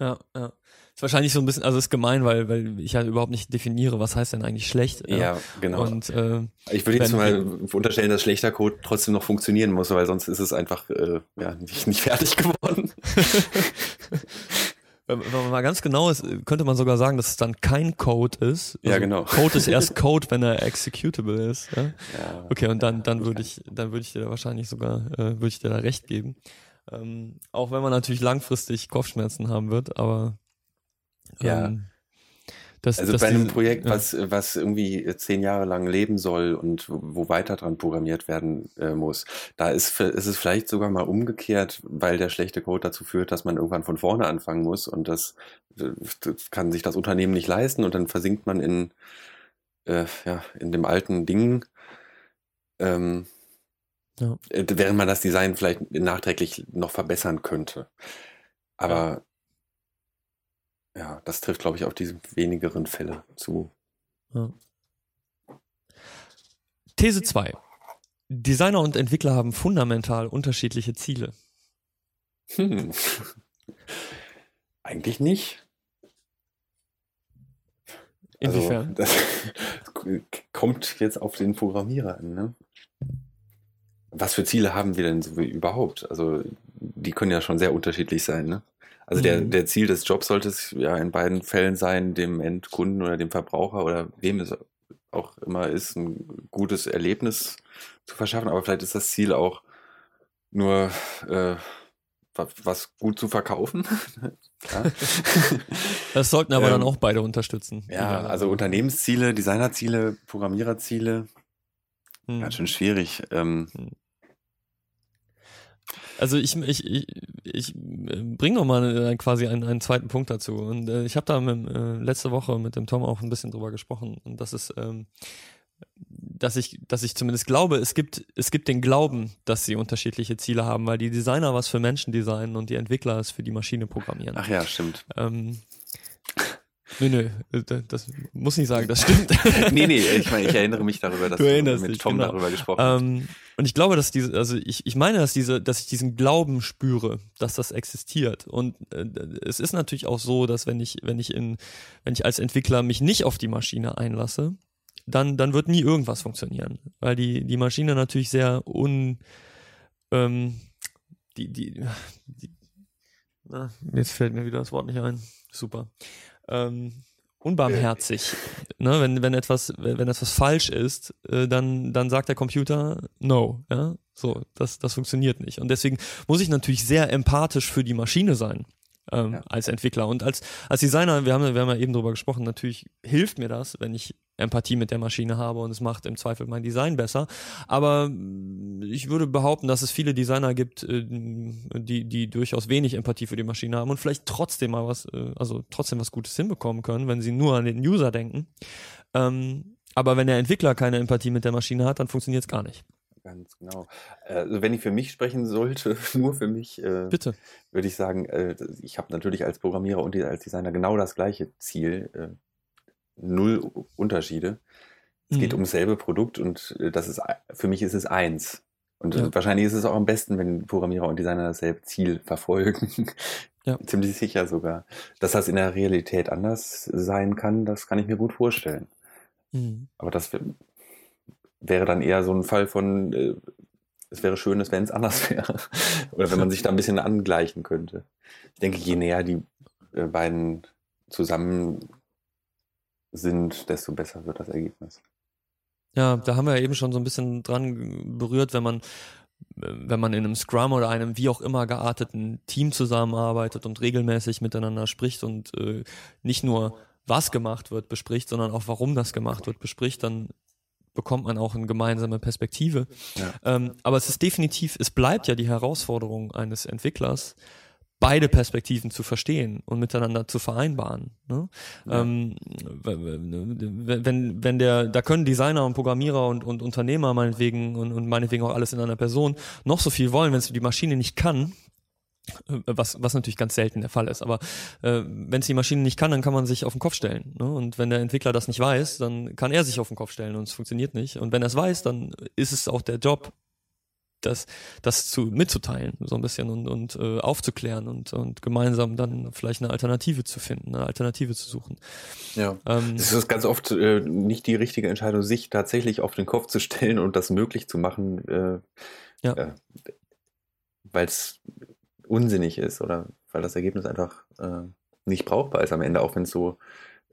Ja, ja. Ist wahrscheinlich so ein bisschen, also ist gemein, weil, weil ich ja überhaupt nicht definiere, was heißt denn eigentlich schlecht. Ja, genau. Und äh, ich würde jetzt mal unterstellen, dass schlechter Code trotzdem noch funktionieren muss, weil sonst ist es einfach äh, ja, nicht, nicht fertig <laughs> geworden. <laughs> wenn man mal ganz genau ist, könnte man sogar sagen, dass es dann kein Code ist. Ja, genau. Code ist erst Code, wenn er executable ist. Ja? Ja, Okay, und dann, dann würde ich, dann würde ich dir da wahrscheinlich sogar, äh, würde ich dir da recht geben. Ähm, auch wenn man natürlich langfristig Kopfschmerzen haben wird, aber Ja. ähm, das, Also das bei einem Projekt, ja. was, was irgendwie zehn Jahre lang leben soll und wo weiter dran programmiert werden äh, muss, da ist, ist es vielleicht sogar mal umgekehrt, weil der schlechte Code dazu führt, dass man irgendwann von vorne anfangen muss und das, äh, das kann sich das Unternehmen nicht leisten und dann versinkt man in, äh, ja, in dem alten Ding, ähm, Ja. äh, während man das Design vielleicht nachträglich noch verbessern könnte. Aber ja, das trifft, glaube ich, auf diese wenigeren Fälle zu. Ja. These 2. Designer und Entwickler haben fundamental unterschiedliche Ziele. Hm. Eigentlich nicht. Inwiefern? Also, das <laughs> kommt jetzt auf den Programmierer an, ne? Was für Ziele haben wir denn so überhaupt? Also, die können ja schon sehr unterschiedlich sein, ne? Also, der, Mhm. der Ziel des Jobs sollte es ja in beiden Fällen sein, dem Endkunden oder dem Verbraucher oder wem es auch immer ist, ein gutes Erlebnis zu verschaffen. Aber vielleicht ist das Ziel auch, nur äh, was gut zu verkaufen. <laughs> <laughs> das sollten aber ähm, dann auch beide unterstützen. Ja, also Unternehmensziele, Designerziele, Programmiererziele. Hm. Ganz schön schwierig. Ähm, hm. Also ich, ich, ich, ich äh, bringe noch mal quasi einen, einen zweiten Punkt dazu. Und äh, ich habe da mit, äh, letzte Woche mit dem Tom auch ein bisschen drüber gesprochen. Und das ist, ähm, dass ich, dass ich zumindest glaube, es gibt, es gibt den Glauben, dass sie unterschiedliche Ziele haben, weil die Designer was für Menschen designen und die Entwickler es für die Maschine programmieren. Ach ja, stimmt. Ähm, Nö, nö, äh, das muss nicht sagen, das stimmt. <laughs> nee, nee, ich meine, ich erinnere mich darüber, dass du, du mit dich, Tom genau. darüber gesprochen hast. Ähm, und ich glaube, dass diese, also ich, ich meine, dass diese, dass ich diesen Glauben spüre, dass das existiert. Und äh, es ist natürlich auch so, dass wenn ich, wenn ich in, wenn ich als Entwickler mich nicht auf die Maschine einlasse, dann, dann wird nie irgendwas funktionieren. Weil die, die Maschine natürlich sehr un, ähm, die, die, die na, jetzt fällt mir wieder das Wort nicht ein. Super ähm, unbarmherzig. ne? wenn, wenn, etwas, wenn etwas falsch ist, äh, dann, dann sagt der Computer no. Ja? So, das, das funktioniert nicht. Und deswegen muss ich natürlich sehr empathisch für die Maschine sein ähm, ja. als Entwickler. Und als, als Designer, wir haben, wir haben ja eben drüber gesprochen, natürlich hilft mir das, wenn ich Empathie mit der Maschine habe und es macht im Zweifel mein Design besser. Aber ich würde behaupten, dass es viele Designer gibt, äh, die, die durchaus wenig Empathie für die Maschine haben und vielleicht trotzdem mal was, äh, also trotzdem was Gutes hinbekommen können, wenn sie nur an den User denken. Ähm, aber wenn der Entwickler keine Empathie mit der Maschine hat, dann funktioniert es gar nicht. Ganz genau. Also wenn ich für mich sprechen sollte, <laughs> nur für mich, äh, würde ich sagen, äh, ich habe natürlich als Programmierer und als Designer genau das gleiche Ziel. Äh, null Unterschiede. Es mhm. geht um dasselbe Produkt und äh, das ist für mich ist es eins. Und ja. wahrscheinlich ist es auch am besten, wenn Programmierer und Designer dasselbe Ziel verfolgen. <laughs> Ja. Ziemlich sicher sogar. Dass das in der Realität anders sein kann, das kann ich mir gut vorstellen. Mhm. Aber das wäre dann eher so ein Fall von, äh, es wäre schön, wenn es anders <laughs> wäre. Oder wenn man sich da ein bisschen angleichen könnte. Ich denke, je näher die äh, beiden zusammen sind, desto besser wird das Ergebnis. Ja, da haben wir ja eben schon so ein bisschen dran berührt, wenn man wenn man in einem Scrum oder einem wie auch immer gearteten Team zusammenarbeitet und regelmäßig miteinander spricht und äh, nicht nur was gemacht wird bespricht, sondern auch warum das gemacht wird bespricht, dann bekommt man auch eine gemeinsame Perspektive. Ja. Ähm, aber es ist definitiv, es bleibt ja die Herausforderung eines Entwicklers, beide Perspektiven zu verstehen und miteinander zu vereinbaren. Ne? Ja. Ähm, wenn, wenn der, da können Designer und Programmierer und, und Unternehmer meinetwegen und, und meinetwegen auch alles in einer Person noch so viel wollen, wenn es die Maschine nicht kann, was, was natürlich ganz selten der Fall ist. Aber äh, wenn es die Maschine nicht kann, dann kann man sich auf den Kopf stellen. Ne? Und wenn der Entwickler das nicht weiß, dann kann er sich auf den Kopf stellen und es funktioniert nicht. Und wenn er es weiß, dann ist es auch der Job, das, das zu mitzuteilen, so ein bisschen und, und äh, aufzuklären und, und gemeinsam dann vielleicht eine Alternative zu finden, eine Alternative zu suchen. Ja. Ähm, es ist ganz oft äh, nicht die richtige Entscheidung, sich tatsächlich auf den Kopf zu stellen und das möglich zu machen, äh, ja. äh, weil es unsinnig ist oder weil das Ergebnis einfach äh, nicht brauchbar ist am Ende, auch wenn es so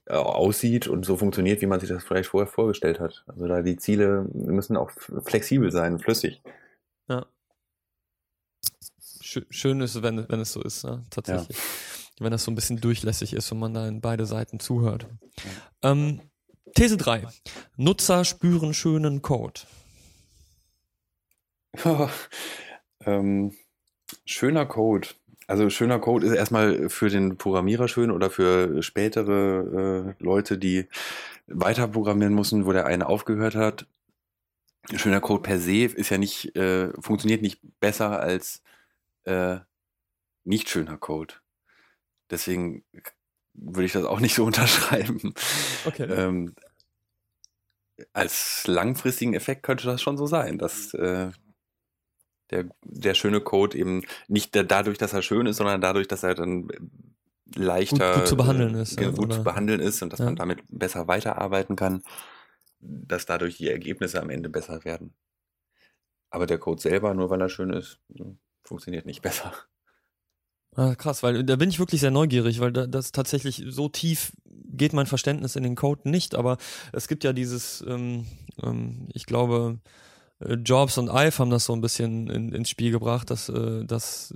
äh, aussieht und so funktioniert, wie man sich das vielleicht vorher vorgestellt hat. Also da die Ziele müssen auch flexibel sein, flüssig. Ja. Schön ist, wenn, wenn es so ist, ja, tatsächlich. Ja. Wenn das so ein bisschen durchlässig ist und man da in beide Seiten zuhört. Ähm, These 3. Nutzer spüren schönen Code. <laughs> ähm, Schöner Code. Also schöner Code ist erstmal für den Programmierer schön oder für spätere äh, Leute, die weiter programmieren müssen, wo der eine aufgehört hat. Schöner Code per se ist ja nicht, äh, funktioniert nicht besser als äh, nicht schöner Code. Deswegen würde ich das auch nicht so <laughs> unterschreiben. Okay. Ähm, als langfristigen Effekt könnte das schon so sein, dass äh, der, der schöne Code eben nicht dadurch, dass er schön ist, sondern dadurch, dass er dann leichter gut, gut zu behandeln ist. Äh, gut oder? zu behandeln ist und dass ja. man damit besser weiterarbeiten kann, dass dadurch die Ergebnisse am Ende besser werden. Aber der Code selber, nur weil er schön ist, funktioniert nicht besser. Ah, krass, weil da bin ich wirklich sehr neugierig, weil da, das tatsächlich so tief geht mein Verständnis in den Code nicht, aber es gibt ja dieses, ähm, ähm, ich glaube, Jobs und Ive haben das so ein bisschen in, ins Spiel gebracht, dass, äh, dass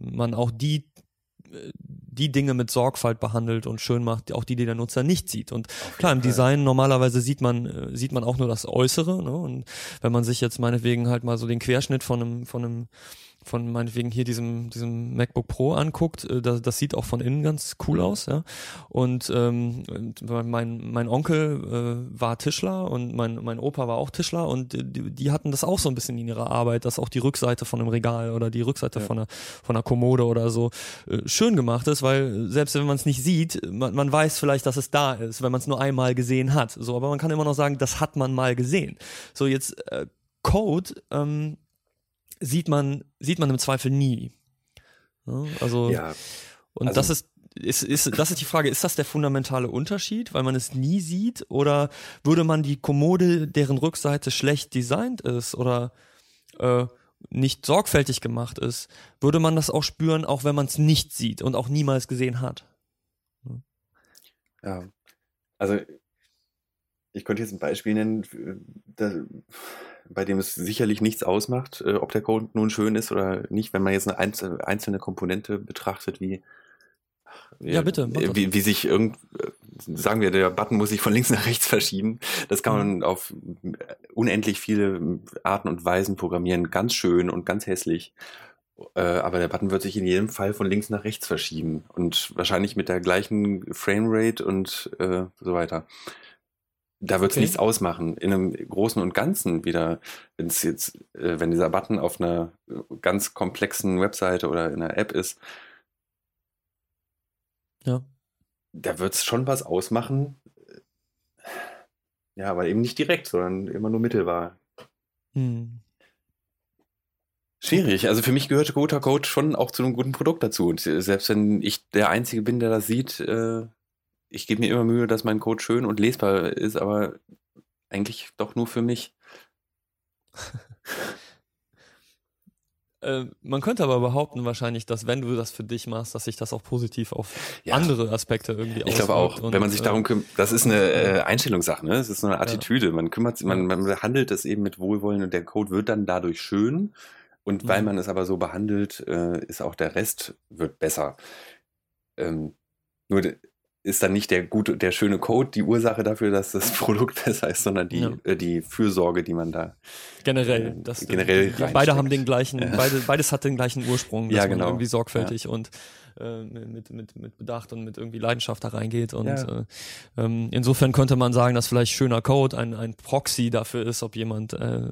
man auch die die Dinge mit Sorgfalt behandelt und schön macht, auch die, die der Nutzer nicht sieht. Und klar, im. Design normalerweise sieht man, äh, sieht man auch nur das Äußere. Ne? Und wenn man sich jetzt meinetwegen halt mal so den Querschnitt von einem, von einem von meinetwegen hier diesem, diesem MacBook Pro anguckt, äh, das, das sieht auch von innen ganz cool aus, ja. Und ähm, mein, mein Onkel äh, war Tischler und mein, mein Opa war auch Tischler und die, die hatten das auch so ein bisschen in ihrer Arbeit, dass auch die Rückseite von einem Regal oder die Rückseite ja. von, einer, von einer Kommode oder so äh, schön gemacht ist, weil selbst wenn man es nicht sieht, man, man weiß vielleicht, dass es da ist, wenn man es nur einmal gesehen hat. So, aber man kann immer noch sagen, das hat man mal gesehen. So, jetzt äh, Code, ähm, sieht man, sieht man im Zweifel nie. Also, ja, und also, das ist, ist, ist, das ist die Frage, ist das der fundamentale Unterschied, weil man es nie sieht? Oder würde man die Kommode, deren Rückseite schlecht designt ist oder äh, nicht sorgfältig gemacht ist, würde man das auch spüren, auch wenn man es nicht sieht und auch niemals gesehen hat? Ja, also ich könnte jetzt ein Beispiel nennen, da, bei dem es sicherlich nichts ausmacht, äh, ob der Code nun schön ist oder nicht, wenn man jetzt eine einzelne Komponente betrachtet, wie ja, bitte. Wie, wie sich irgend, sagen wir, der Button muss sich von links <laughs> nach rechts verschieben. Das kann man mhm. auf unendlich viele Arten und Weisen programmieren. Ganz schön und ganz hässlich. Äh, aber der Button wird sich in jedem Fall von links nach rechts verschieben. Und wahrscheinlich mit der gleichen Framerate und äh, so weiter da wird es okay. nichts ausmachen. In einem Großen und Ganzen wieder, wenn es jetzt, äh, wenn dieser Button auf einer ganz komplexen Webseite oder in einer App ist, ja. da wird es schon was ausmachen. Ja, aber eben nicht direkt, sondern immer nur mittelbar. Hm. Schwierig. Also für mich gehört guter Code schon auch zu einem guten Produkt dazu. Und selbst wenn ich der Einzige bin, der das sieht, äh, ich gebe mir immer Mühe, dass mein Code schön und lesbar ist, aber eigentlich doch nur für mich. äh, man könnte aber behaupten wahrscheinlich, dass wenn du das für dich machst, dass sich das auch positiv auf ja. andere Aspekte irgendwie Ich glaube auch, und, wenn man sich darum kümmert, das ist eine äh, Einstellungssache, ne? Das ist so eine Attitüde. Ja. Man kümmert sich, man, man behandelt es eben mit Wohlwollen und der Code wird dann dadurch schön. Und weil mhm. man es aber so behandelt, äh, ist auch der Rest wird besser. Ähm, nur ist dann nicht der gute, der schöne Code die Ursache dafür, dass das Produkt besser ist, sondern die, ja. äh, die Fürsorge, die man da generell, äh, das, generell beide haben den gleichen, ja. beide, beides hat den gleichen Ursprung, dass ja, genau. man irgendwie sorgfältig und äh, mit, mit, mit Bedacht und mit irgendwie Leidenschaft da reingeht. Und äh, ähm, insofern könnte man sagen, dass vielleicht schöner Code ein, ein Proxy dafür ist, ob jemand äh,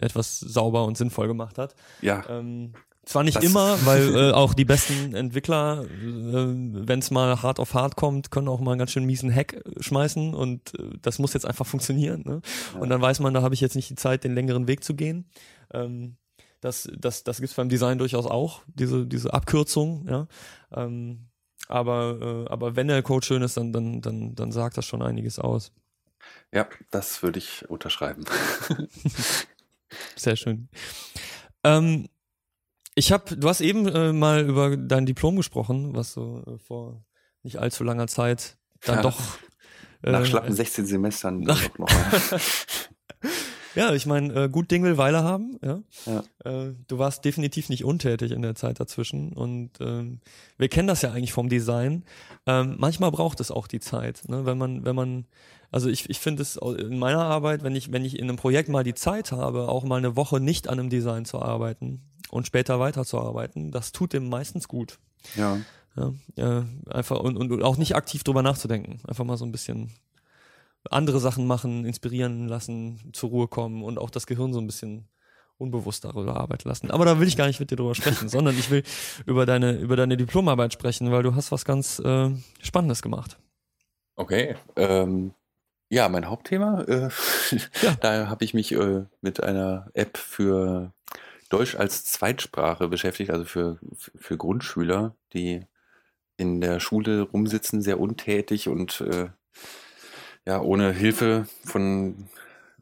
etwas sauber und sinnvoll gemacht hat. Ja. Ähm, zwar nicht das immer, weil äh, auch die besten Entwickler, äh, wenn es mal hart auf hart kommt, können auch mal einen ganz schön miesen Hack schmeißen und äh, das muss jetzt einfach funktionieren. Ne? Ja. Und dann weiß man, da habe ich jetzt nicht die Zeit, den längeren Weg zu gehen. Ähm, das das, das gibt's beim Design durchaus auch, diese, diese Abkürzung, ja. Ähm, aber, äh, aber wenn der Code schön ist, dann, dann, dann, dann sagt das schon einiges aus. Ja, das würde ich unterschreiben. <laughs> Sehr schön. Ähm, ich habe, du hast eben äh, mal über dein Diplom gesprochen, was so äh, vor nicht allzu langer Zeit dann ja, doch äh, nach schlappen 16 Semestern nach, <laughs> Ja, ich meine, äh, gut Ding will Weile haben. Ja. ja. Äh, du warst definitiv nicht untätig in der Zeit dazwischen und ähm, wir kennen das ja eigentlich vom Design. Ähm, manchmal braucht es auch die Zeit, ne? wenn man, wenn man also ich, ich finde es in meiner Arbeit, wenn ich, wenn ich in einem Projekt mal die Zeit habe, auch mal eine Woche nicht an einem Design zu arbeiten und später weiterzuarbeiten, das tut dem meistens gut. Ja. Ja, ja einfach und, und auch nicht aktiv drüber nachzudenken. Einfach mal so ein bisschen andere Sachen machen, inspirieren lassen, zur Ruhe kommen und auch das Gehirn so ein bisschen unbewusst darüber arbeiten lassen. Aber da will ich gar nicht mit dir drüber sprechen, <laughs> sondern ich will über deine, über deine Diplomarbeit sprechen, weil du hast was ganz äh, Spannendes gemacht. Okay. Ähm, ja, mein Hauptthema, äh, <laughs> ja. da habe ich mich äh, mit einer App für Deutsch als Zweitsprache beschäftigt, also für, für Grundschüler, die in der Schule rumsitzen, sehr untätig und äh, ja, ohne Hilfe von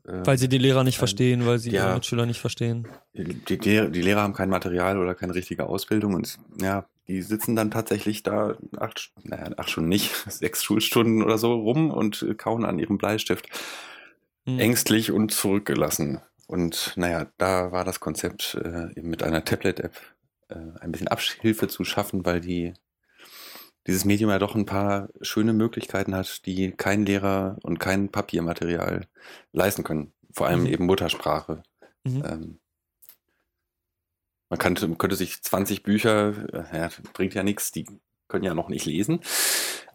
äh, weil sie die Lehrer nicht verstehen, weil sie ja, ihre Mitschüler nicht verstehen. Die, die, die, Lehrer haben kein Material oder keine richtige Ausbildung und ja, die sitzen dann tatsächlich da acht, naja, acht Stunden nicht, <laughs> sechs Schulstunden oder so rum und kauen an ihrem Bleistift. Mhm. Ängstlich und zurückgelassen. Und naja, da war das Konzept äh, eben mit einer Tablet-App äh, ein bisschen Abhilfe zu schaffen, weil die dieses Medium ja doch ein paar schöne Möglichkeiten hat, die kein Lehrer und kein Papiermaterial leisten können. Vor allem Mhm. eben Muttersprache. Mhm. Ähm, man könnte, könnte sich 20 Bücher, äh, ja, bringt ja nichts, die können ja noch nicht lesen.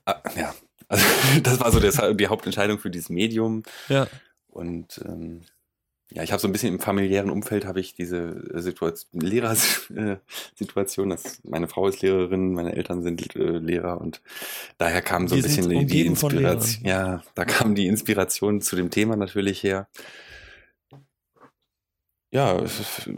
Ah, ja, <laughs> also das war so der, die Hauptentscheidung für dieses Medium. Ja. Und ähm, ja, ich habe so ein bisschen im familiären Umfeld habe ich diese äh, <laughs> Situation, Lehrersituation, dass meine Frau ist Lehrerin, meine Eltern sind äh, Lehrer und daher kam so ein Wir bisschen die, die Inspiration. Ja, da kam die Inspiration zu dem Thema natürlich her. Ja, es ist,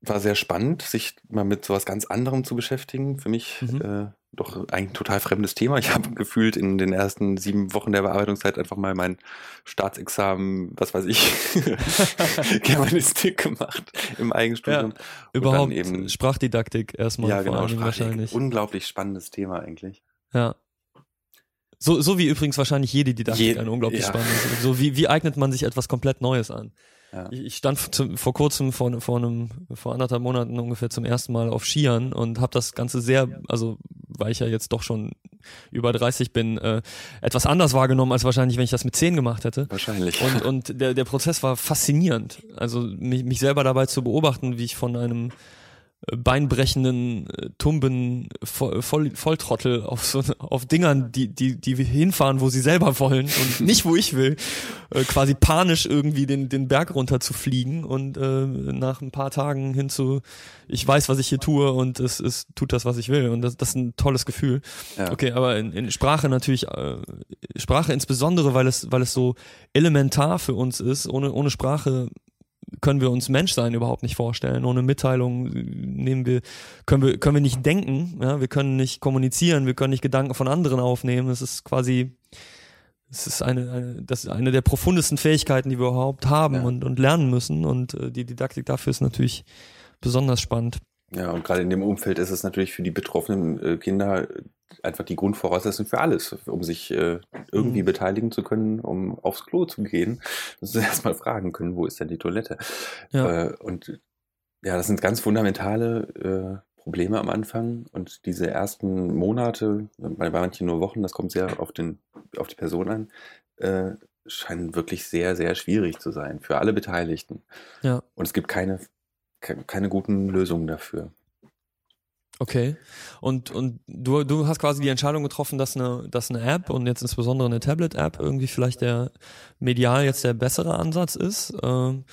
war sehr spannend, sich mal mit sowas ganz anderem zu beschäftigen. Für mich Mhm. äh, doch eigentlich ein total fremdes Thema. Ich habe gefühlt in den ersten sieben Wochen der Bearbeitungszeit einfach mal mein Staatsexamen, was weiß ich, <laughs> Germanistik gemacht im Eigenstudium. Und Überhaupt eben- Sprachdidaktik erstmal ja, genau, wahrscheinlich. Unglaublich spannendes Thema eigentlich. Ja. So, so wie übrigens wahrscheinlich jede Didaktik Je- ein unglaublich ja. spannendes. So wie, wie eignet man sich etwas komplett Neues an? Ja. Ich, ich stand zum, vor kurzem, vor, vor einem, vor anderthalb Monaten ungefähr zum ersten Mal auf Skiern und habe das Ganze sehr, also weil ich ja jetzt doch schon über 30 bin, äh, etwas anders wahrgenommen, als wahrscheinlich, wenn ich das mit 10 gemacht hätte. Wahrscheinlich. Und, und der, der Prozess war faszinierend. Also mich, mich selber dabei zu beobachten, wie ich von einem beinbrechenden äh, Tumben Voll, Voll, Volltrottel auf so auf Dingern, die die die hinfahren, wo sie selber wollen und <laughs> nicht wo ich will, äh, quasi panisch irgendwie den den Berg runter zu fliegen und äh, nach ein paar Tagen hin zu ich weiß, was ich hier tue und es es tut das, was ich will und das das ist ein tolles Gefühl. Ja. Okay, aber in, in Sprache natürlich, äh, Sprache insbesondere, weil es, weil es so elementar für uns ist. Ohne, ohne Sprache können wir uns Menschsein überhaupt nicht vorstellen. Ohne Mitteilung äh, nehmen wir, können wir, können wir nicht denken. Ja? Wir können nicht kommunizieren. Wir können nicht Gedanken von anderen aufnehmen. Es ist quasi, es ist eine, eine, das ist eine der profundesten Fähigkeiten, die wir überhaupt haben Ja. und, und lernen müssen. Und äh, die Didaktik dafür ist natürlich besonders spannend. Ja, und gerade in dem Umfeld ist es natürlich für die betroffenen äh, Kinder einfach die Grundvoraussetzung für alles, um sich äh, irgendwie Mhm. beteiligen zu können, um aufs Klo zu gehen. Dass sie <laughs> erstmal fragen können, wo ist denn die Toilette? Ja. Äh, und ja, das sind ganz fundamentale äh, Probleme am Anfang und diese ersten Monate, bei, bei manchen nur Wochen, das kommt sehr auf, den, auf die Person an, äh, scheinen wirklich sehr, sehr schwierig zu sein für alle Beteiligten. Ja. Und es gibt keine, ke- keine guten Lösungen dafür. Okay. Und, und du, du hast quasi die Entscheidung getroffen, dass eine, dass eine App und jetzt insbesondere eine Tablet-App irgendwie vielleicht der medial jetzt der bessere Ansatz ist, ähm,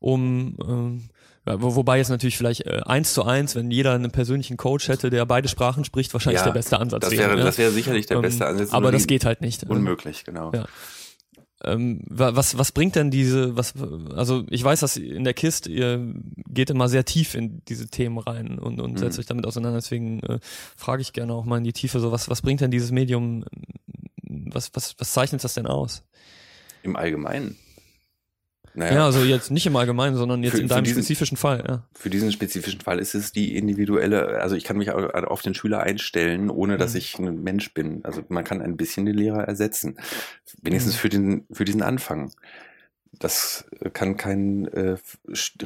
um ähm, wo, wobei jetzt natürlich vielleicht äh, eins zu eins, wenn jeder einen persönlichen Coach hätte, der beide Sprachen spricht, wahrscheinlich Ja, der beste Ansatz Das wäre, ja. das wäre sicherlich der Ähm, beste Ansatz. Aber das geht halt nicht. Unmöglich, genau. Ja. Ähm, wa- was, was bringt denn diese, was, also ich weiß, dass in der KIST, ihr geht immer sehr tief in diese Themen rein und, und Mhm. setzt euch damit auseinander, deswegen äh, frage ich gerne auch mal in die Tiefe, so was, was bringt denn dieses Medium, was, was, was zeichnet das denn aus? Im Allgemeinen. Naja, Ja, also jetzt nicht im Allgemeinen, sondern jetzt Für- in deinem diesen- spezifischen Fall, ja. für diesen spezifischen Fall ist es die individuelle, also ich kann mich au- auf den Schüler einstellen, ohne dass Mhm. ich ein Mensch bin. Also man kann ein bisschen den Lehrer ersetzen. Wenigstens Mhm. für den, für diesen Anfang. Das kann kein äh,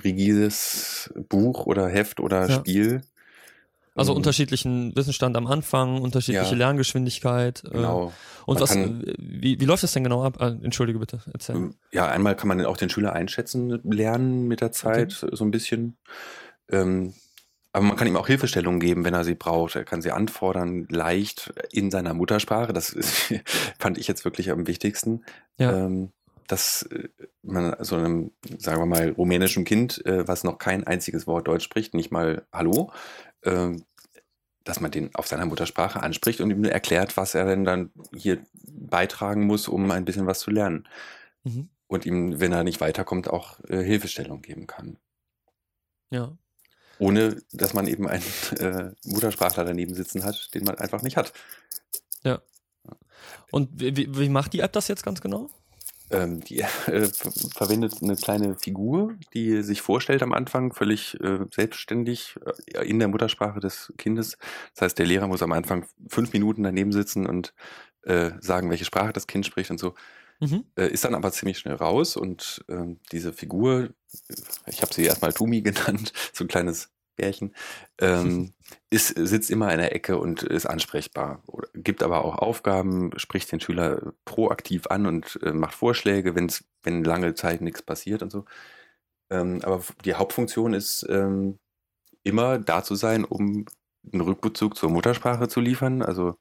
rigides Buch oder Heft oder Ja. Spiel. Also Ähm, unterschiedlichen Wissensstand am Anfang, unterschiedliche Ja. Lerngeschwindigkeit. Äh, Genau. und Man was, äh, wie, wie läuft das denn genau ab? Ah, Entschuldige bitte, erzähl. Ähm, Ja, einmal kann man auch den Schüler einschätzen lernen mit der Zeit, so ein bisschen. Ähm, aber man kann ihm auch Hilfestellungen geben, wenn er sie braucht. Er kann sie anfordern, leicht in seiner Muttersprache. Das ist, <laughs> fand ich jetzt wirklich am wichtigsten. Ja. Ähm, dass äh, man so einem, sagen wir mal, rumänischen Kind, äh, was noch kein einziges Wort Deutsch spricht, nicht mal Hallo, dass man den auf seiner Muttersprache anspricht und ihm erklärt, was er denn dann hier beitragen muss, um ein bisschen was zu lernen Mhm. und ihm, wenn er nicht weiterkommt, auch äh, Hilfestellung geben kann. Ja. Ohne, dass man eben einen äh, Muttersprachler daneben sitzen hat, den man einfach nicht hat. Und wie, wie- wie macht die App das jetzt ganz genau? Ähm, die <laughs> äh, ver verwendet eine kleine Figur, die sich vorstellt am Anfang, völlig äh, selbstständig äh, in der Muttersprache des Kindes. Das heißt, der Lehrer muss am Anfang fünf Minuten daneben sitzen und äh, sagen, welche Sprache das Kind spricht und so. mhm. äh, ist dann aber ziemlich schnell raus und äh, diese Figur, ich habe sie erstmal Tumi <laughs> genannt, so ein kleines Bärchen, ähm, <laughs> ist, sitzt immer in der Ecke und ist ansprechbar, gibt aber auch Aufgaben, spricht den Schüler proaktiv an und äh, macht Vorschläge, wenn's, wenn lange Zeit nichts passiert und so. Ähm, aber die Hauptfunktion ist ähm, immer da zu sein, um einen Rückbezug zur Muttersprache zu liefern. Also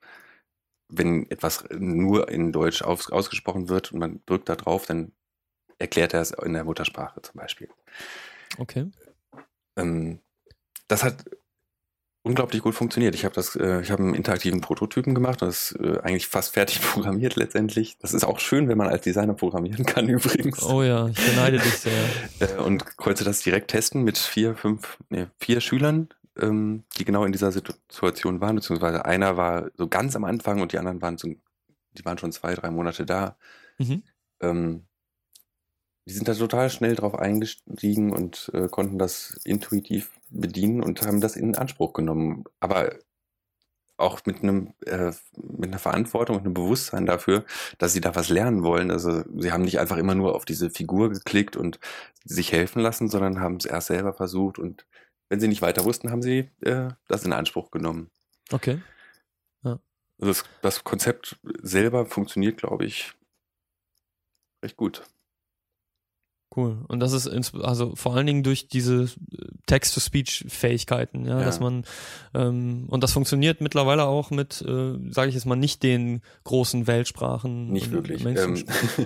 wenn etwas nur in Deutsch aus, ausgesprochen wird und man drückt da drauf, dann erklärt er es in der Muttersprache zum Beispiel. Okay. Ähm, das hat unglaublich gut funktioniert. Ich habe das, äh, ich habe einen interaktiven Prototypen gemacht, das ist äh, eigentlich fast fertig <laughs> programmiert letztendlich. Das ist auch schön, wenn man als Designer programmieren kann <laughs> übrigens. Oh ja, ich beneide dich sehr. <laughs> Äh, und konnte das direkt testen mit vier, fünf, nee, vier Schülern, ähm, die genau in dieser Situation waren, beziehungsweise einer war so ganz am Anfang und die anderen waren so, die waren schon zwei, drei Monate da. Mhm. Ähm, die sind da total schnell drauf eingestiegen und äh, konnten das intuitiv bedienen und haben das in Anspruch genommen. Aber auch mit einem äh, mit einer Verantwortung und einem Bewusstsein dafür, dass sie da was lernen wollen. Also sie haben nicht einfach immer nur auf diese Figur geklickt und sich helfen lassen, sondern haben es erst selber versucht und wenn sie nicht weiter wussten, haben sie äh, das in Anspruch genommen. Okay. Ja. Also das, das Konzept selber funktioniert, glaube ich, recht gut. Cool. Und das ist ins, also vor allen Dingen durch diese Text-to-Speech-Fähigkeiten, ja, ja, dass man ähm, und das funktioniert mittlerweile auch mit, äh, sage ich jetzt mal, nicht den großen Weltsprachen. Nicht wirklich. Ähm,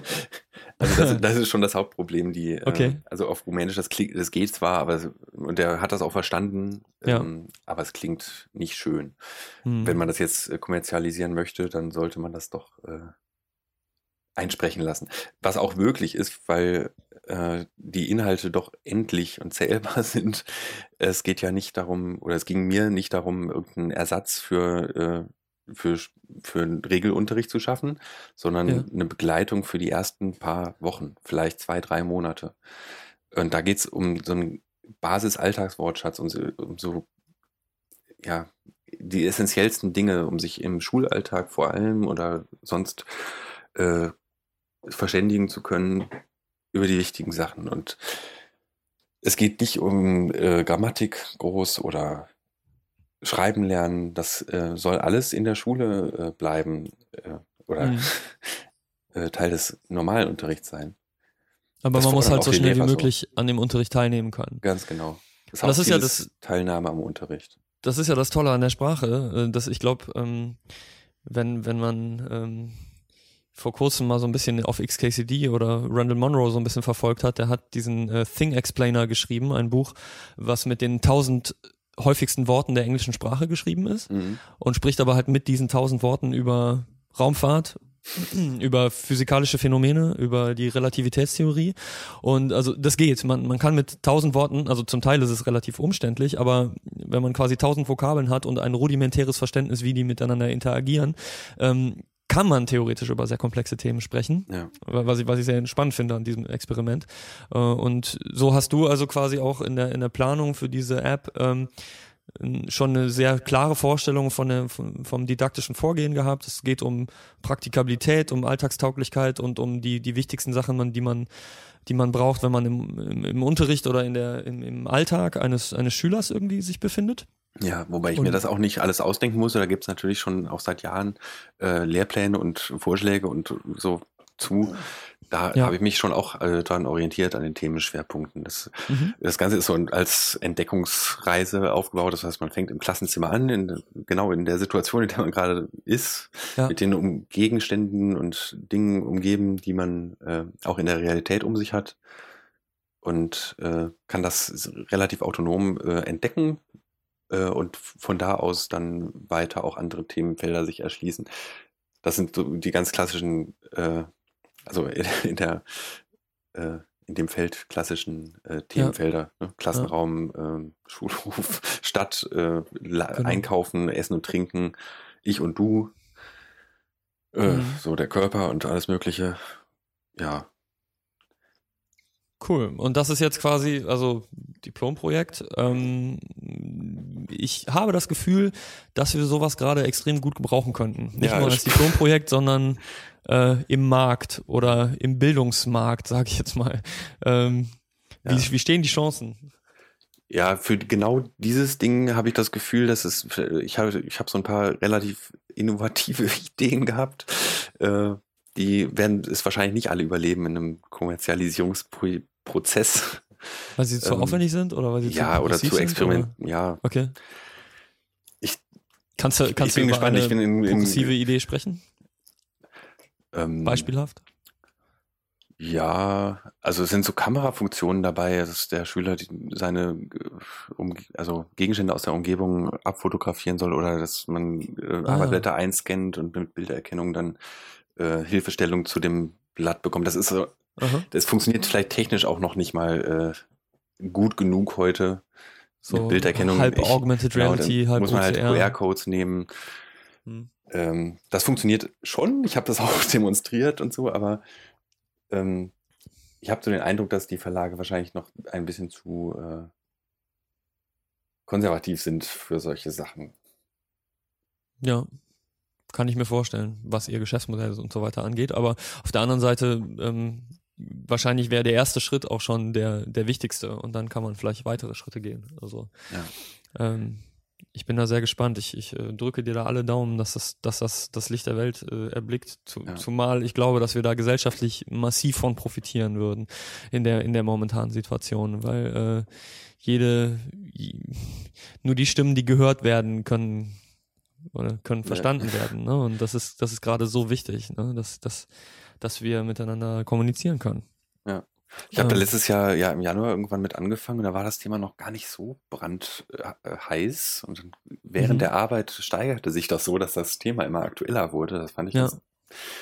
<laughs> also das, das, ist schon das Hauptproblem, die äh, okay. also auf Rumänisch das klingt, das geht zwar, aber und der hat das auch verstanden, ja. ähm, aber es klingt nicht schön. Hm. Wenn man das jetzt äh, kommerzialisieren möchte, dann sollte man das doch äh, einsprechen lassen. Was auch wirklich ist, weil äh, die Inhalte doch endlich und zählbar <laughs> sind. Es geht ja nicht darum, oder es ging mir nicht darum, irgendeinen Ersatz für, äh, für, für einen Regelunterricht zu schaffen, sondern ja. eine Begleitung für die ersten paar Wochen, vielleicht zwei, drei Monate. Und da geht's um so einen Basis-Alltagswortschatz, um so, um so, ja, die essentiellsten Dinge, um sich im Schulalltag vor allem oder sonst äh, verständigen zu können, über die wichtigen Sachen. Und es geht nicht um äh, Grammatik groß oder Schreiben lernen. Das äh, soll alles in der Schule äh, bleiben äh, oder mhm. <laughs> Äh, Teil des normalen Unterrichts sein. Aber das man muss halt so schnell wie möglich so. an dem Unterricht teilnehmen können. Ganz genau. Das, das ist ja das Teilnahme am Unterricht. Das ist ja das Tolle an der Sprache, äh, dass ich glaube, ähm, wenn wenn man ähm, vor kurzem mal so ein bisschen auf XKCD oder Randall Monroe so ein bisschen verfolgt hat, der hat diesen äh, Thing Explainer geschrieben, ein Buch, was mit den tausend häufigsten Worten der englischen Sprache geschrieben ist mhm. und spricht aber halt mit diesen tausend Worten über Raumfahrt, <clears throat> über physikalische Phänomene, über die Relativitätstheorie und also das geht. Man, man kann mit tausend Worten, also zum Teil ist es relativ umständlich, aber wenn man quasi tausend Vokabeln hat und ein rudimentäres Verständnis, wie die miteinander interagieren, ähm, kann man theoretisch über sehr komplexe Themen sprechen, ja. was, ich, was ich sehr spannend finde an diesem Experiment. Äh, und so hast du also quasi auch in der, in der Planung für diese App ähm, schon eine sehr klare Vorstellung von der, vom didaktischen Vorgehen gehabt. Es geht um Praktikabilität, um Alltagstauglichkeit und um die, die wichtigsten Sachen, die man, die man braucht, wenn man im, im, im Unterricht oder in der, im, im Alltag eines, eines Schülers irgendwie sich befindet. Ja, wobei ich und, mir das auch nicht alles ausdenken muss. Da gibt es natürlich schon auch seit Jahren äh, Lehrpläne und Vorschläge und so zu. Da ja. habe ich mich schon auch äh, daran orientiert, an den Themenschwerpunkten. Das, mhm. das Ganze ist so als Entdeckungsreise aufgebaut. Das heißt, man fängt im Klassenzimmer an, in, genau in der Situation, in der man gerade ist, ja. mit den um Gegenständen und Dingen umgeben, die man äh, auch in der Realität um sich hat. Und äh, kann das relativ autonom äh, entdecken, und von da aus dann weiter auch andere Themenfelder sich erschließen. Das sind so die ganz klassischen, äh, also in, <laughs> der äh, in dem Feld klassischen äh, Themenfelder, ja. ne? Klassenraum, ja. äh, <laughs> Schulhof, Stadt, äh, genau. Einkaufen, Essen und Trinken, ich und du, äh, mhm. so der Körper und alles Mögliche. Ja, Cool. Und das ist jetzt quasi, also Diplomprojekt. Ähm, ich habe das Gefühl, dass wir sowas gerade extrem gut gebrauchen könnten. Nicht Ja, nur als Diplomprojekt, sondern äh, im Markt oder im Bildungsmarkt, sage ich jetzt mal. Ähm, wie, Ja. wie stehen die Chancen? Ja, für genau dieses Ding habe ich das Gefühl, dass es, ich habe, ich habe so ein paar relativ innovative <laughs> Ideen gehabt. Äh, die werden es wahrscheinlich nicht alle überleben in einem Kommerzialisierungsprozess. Weil sie zu Ähm, aufwendig sind oder weil sie Ja, zu oder zu sind, Experiment. Ja, Oder? Okay. Ich- kannst du, ich kannst bin du über gespannt. Ich bin in, in progressive Idee sprechen? ähm, Beispielhaft? Ja, also es sind so Kamerafunktionen dabei, dass der Schüler seine also Gegenstände aus der Umgebung abfotografieren soll oder dass man äh, Ah. Arbeitsblätter einscannt und mit Bildererkennung dann äh, Hilfestellung zu dem Blatt bekommt. Das ist so, Aha. das funktioniert vielleicht technisch auch noch nicht mal äh, gut genug heute. So mit Bilderkennung. halb Ich- Augmented Genau, Reality, dann halb muss man halt. QR-Codes nehmen. Hm. Ähm, das funktioniert schon. Ich habe das <laughs> auch demonstriert und so, aber ähm, ich habe so den Eindruck, dass die Verlage wahrscheinlich noch ein bisschen zu äh, konservativ sind für solche Sachen. Ja, kann ich mir vorstellen, was ihr Geschäftsmodell und so weiter angeht. Aber auf der anderen Seite, ähm, wahrscheinlich wäre der erste Schritt auch schon der, der wichtigste und dann kann man vielleicht weitere Schritte gehen. Also Ja. ähm, ich bin da sehr gespannt. Ich, ich äh, drücke dir da alle Daumen, dass das, dass das das Licht der Welt äh, erblickt. Zu, Ja. Zumal ich glaube, dass wir da gesellschaftlich massiv von profitieren würden in der, in der momentanen Situation, weil äh, jede, nur die Stimmen, die gehört werden, können oder können Ja. verstanden werden. Ne? Und das ist, das ist gerade so wichtig, ne? dass, dass, dass wir miteinander kommunizieren können. Ich habe da letztes Jahr ja im Januar irgendwann mit angefangen und da war das Thema noch gar nicht so brandheiß und dann während Mhm. der Arbeit steigerte sich das so, dass das Thema immer aktueller wurde. Das fand ich Ja.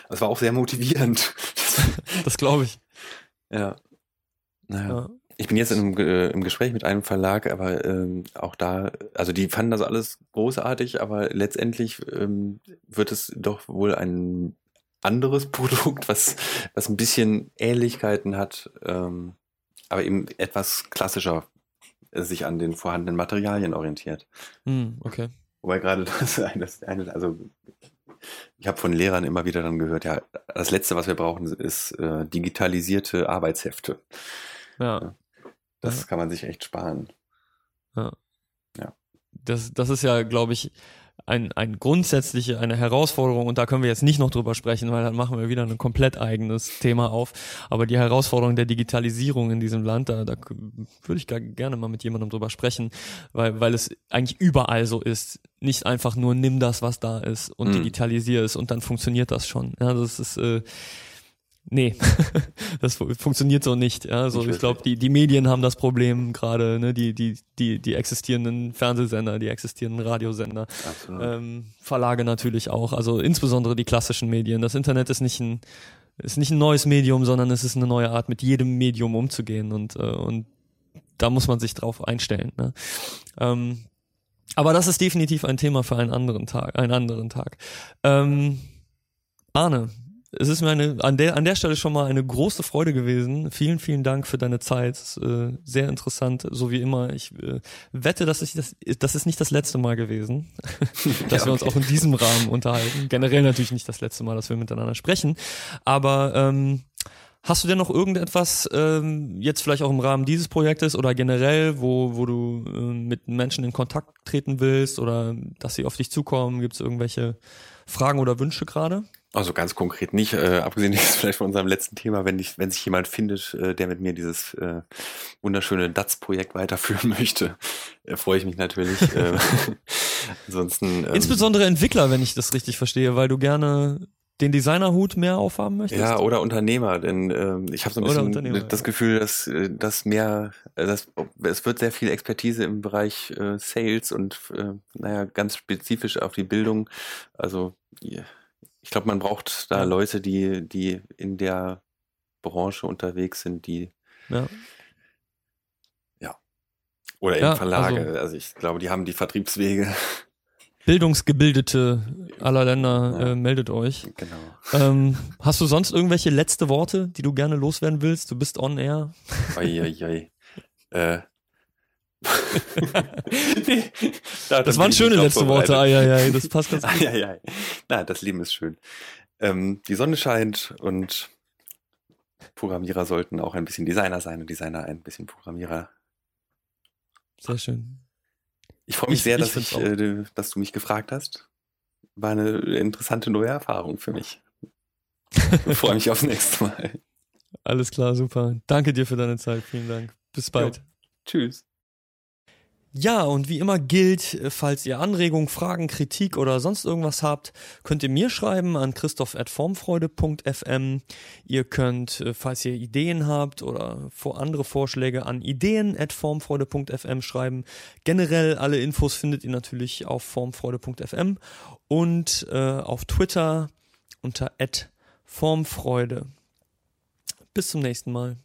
das war auch sehr motivierend. <laughs> Das glaube ich. ja. Naja. Ja. Ich bin jetzt einem, Ge- im Gespräch mit einem Verlag, aber ähm, auch da, also die fanden das alles großartig, aber letztendlich ähm, wird es doch wohl ein anderes <laughs> Produkt, was, was ein bisschen Ähnlichkeiten hat, ähm, aber eben etwas klassischer äh, sich an den vorhandenen Materialien orientiert. Hm, okay. Wobei gerade <laughs> das eine, das eine also ich habe von Lehrern immer wieder dann gehört, ja, das Letzte, was wir brauchen, ist äh, digitalisierte Arbeitshefte. Ja. Das Ja. kann man sich echt sparen. Das, das ist ja, glaube ich, ein, ein grundsätzliche, eine Herausforderung und da können wir jetzt nicht noch drüber sprechen, weil dann machen wir wieder ein komplett eigenes Thema auf. Aber die Herausforderung der Digitalisierung in diesem Land, da, da würde ich gerne mal mit jemandem drüber sprechen, weil, weil es eigentlich überall so ist. Nicht einfach nur nimm das, was da ist und Mhm. digitalisier es und dann funktioniert das schon. Ja, das ist, äh, Nee, <laughs> das fu- funktioniert so nicht. Ja, also Nicht ich glaube, die, die Medien haben das Problem gerade, ne, die, die, die, die existierenden Fernsehsender, die existierenden Radiosender, ähm, Verlage natürlich auch, also insbesondere die klassischen Medien. Das Internet ist nicht ein, ist nicht ein neues Medium, sondern es ist eine neue Art, mit jedem Medium umzugehen und, äh, und da muss man sich drauf einstellen. Ne? Ähm, aber das ist definitiv ein Thema für einen anderen Tag, einen anderen Tag. Ähm, Arne, es ist mir eine, an der, an der Stelle schon mal eine große Freude gewesen. Vielen, vielen Dank für deine Zeit. Ist, Äh, sehr interessant, so wie immer. Ich äh, wette, dass ich das, das ist nicht das letzte Mal gewesen, <laughs> dass Ja, wir uns okay. auch in diesem Rahmen unterhalten. Generell natürlich nicht das letzte Mal, dass wir miteinander sprechen. Aber ähm, hast du denn noch irgendetwas ähm, jetzt vielleicht auch im Rahmen dieses Projektes oder generell, wo, wo du äh, mit Menschen in Kontakt treten willst oder dass sie auf dich zukommen? Gibt es irgendwelche Fragen oder Wünsche gerade? Also ganz konkret nicht, äh, abgesehen <laughs> jetzt vielleicht von unserem letzten Thema, wenn, ich, wenn sich jemand findet, äh, der mit mir dieses äh, wunderschöne DATS-Projekt weiterführen <laughs> möchte, äh, freue ich mich natürlich. äh, <laughs> ansonsten. Ähm, Insbesondere Entwickler, wenn ich das richtig verstehe, weil du gerne den Designerhut mehr aufhaben möchtest. Ja, oder Unternehmer, denn ähm, ich habe so ein bisschen das. Gefühl, dass, äh, dass mehr, äh, dass, es wird sehr viel Expertise im Bereich äh, Sales und äh, naja, ganz spezifisch auf die Bildung. Also ja, ich glaube, man braucht da Ja. Leute, die, die in der Branche unterwegs sind, die ja. oder Ja, in Verlage. also- Also, ich glaube, die haben die Vertriebswege. Bildungsgebildete aller Länder, Ja. äh, meldet euch. genau. Ähm, hast du sonst irgendwelche letzte Worte, die du gerne loswerden willst? Du bist on air. Oi, oi, oi. Äh, da, das waren schöne letzte Worte. Ah, ja, ja, das passt ganz <laughs> gut. Ja, ja. Na, das Leben ist schön. Ähm, die Sonne scheint und Programmierer sollten auch ein bisschen Designer sein und Designer ein bisschen Programmierer. Sehr schön. Ich freue mich ich, sehr, dass, ich, äh, dass du mich gefragt hast. War eine interessante neue Erfahrung für mich. Ich freue mich <laughs> aufs nächste Mal. Alles klar, super. Danke dir für deine Zeit. Vielen Dank. Bis bald. Jo. Tschüss. Ja, und wie immer gilt, falls ihr Anregungen, Fragen, Kritik oder sonst irgendwas habt, könnt ihr mir schreiben an christoph.formfreude.fm. Ihr könnt, äh, falls ihr Ideen habt oder andere Vorschläge an ideen.formfreude.fm schreiben. Generell alle Infos findet ihr natürlich auf formfreude.fm und äh, auf Twitter unter formfreude. Bis zum nächsten Mal.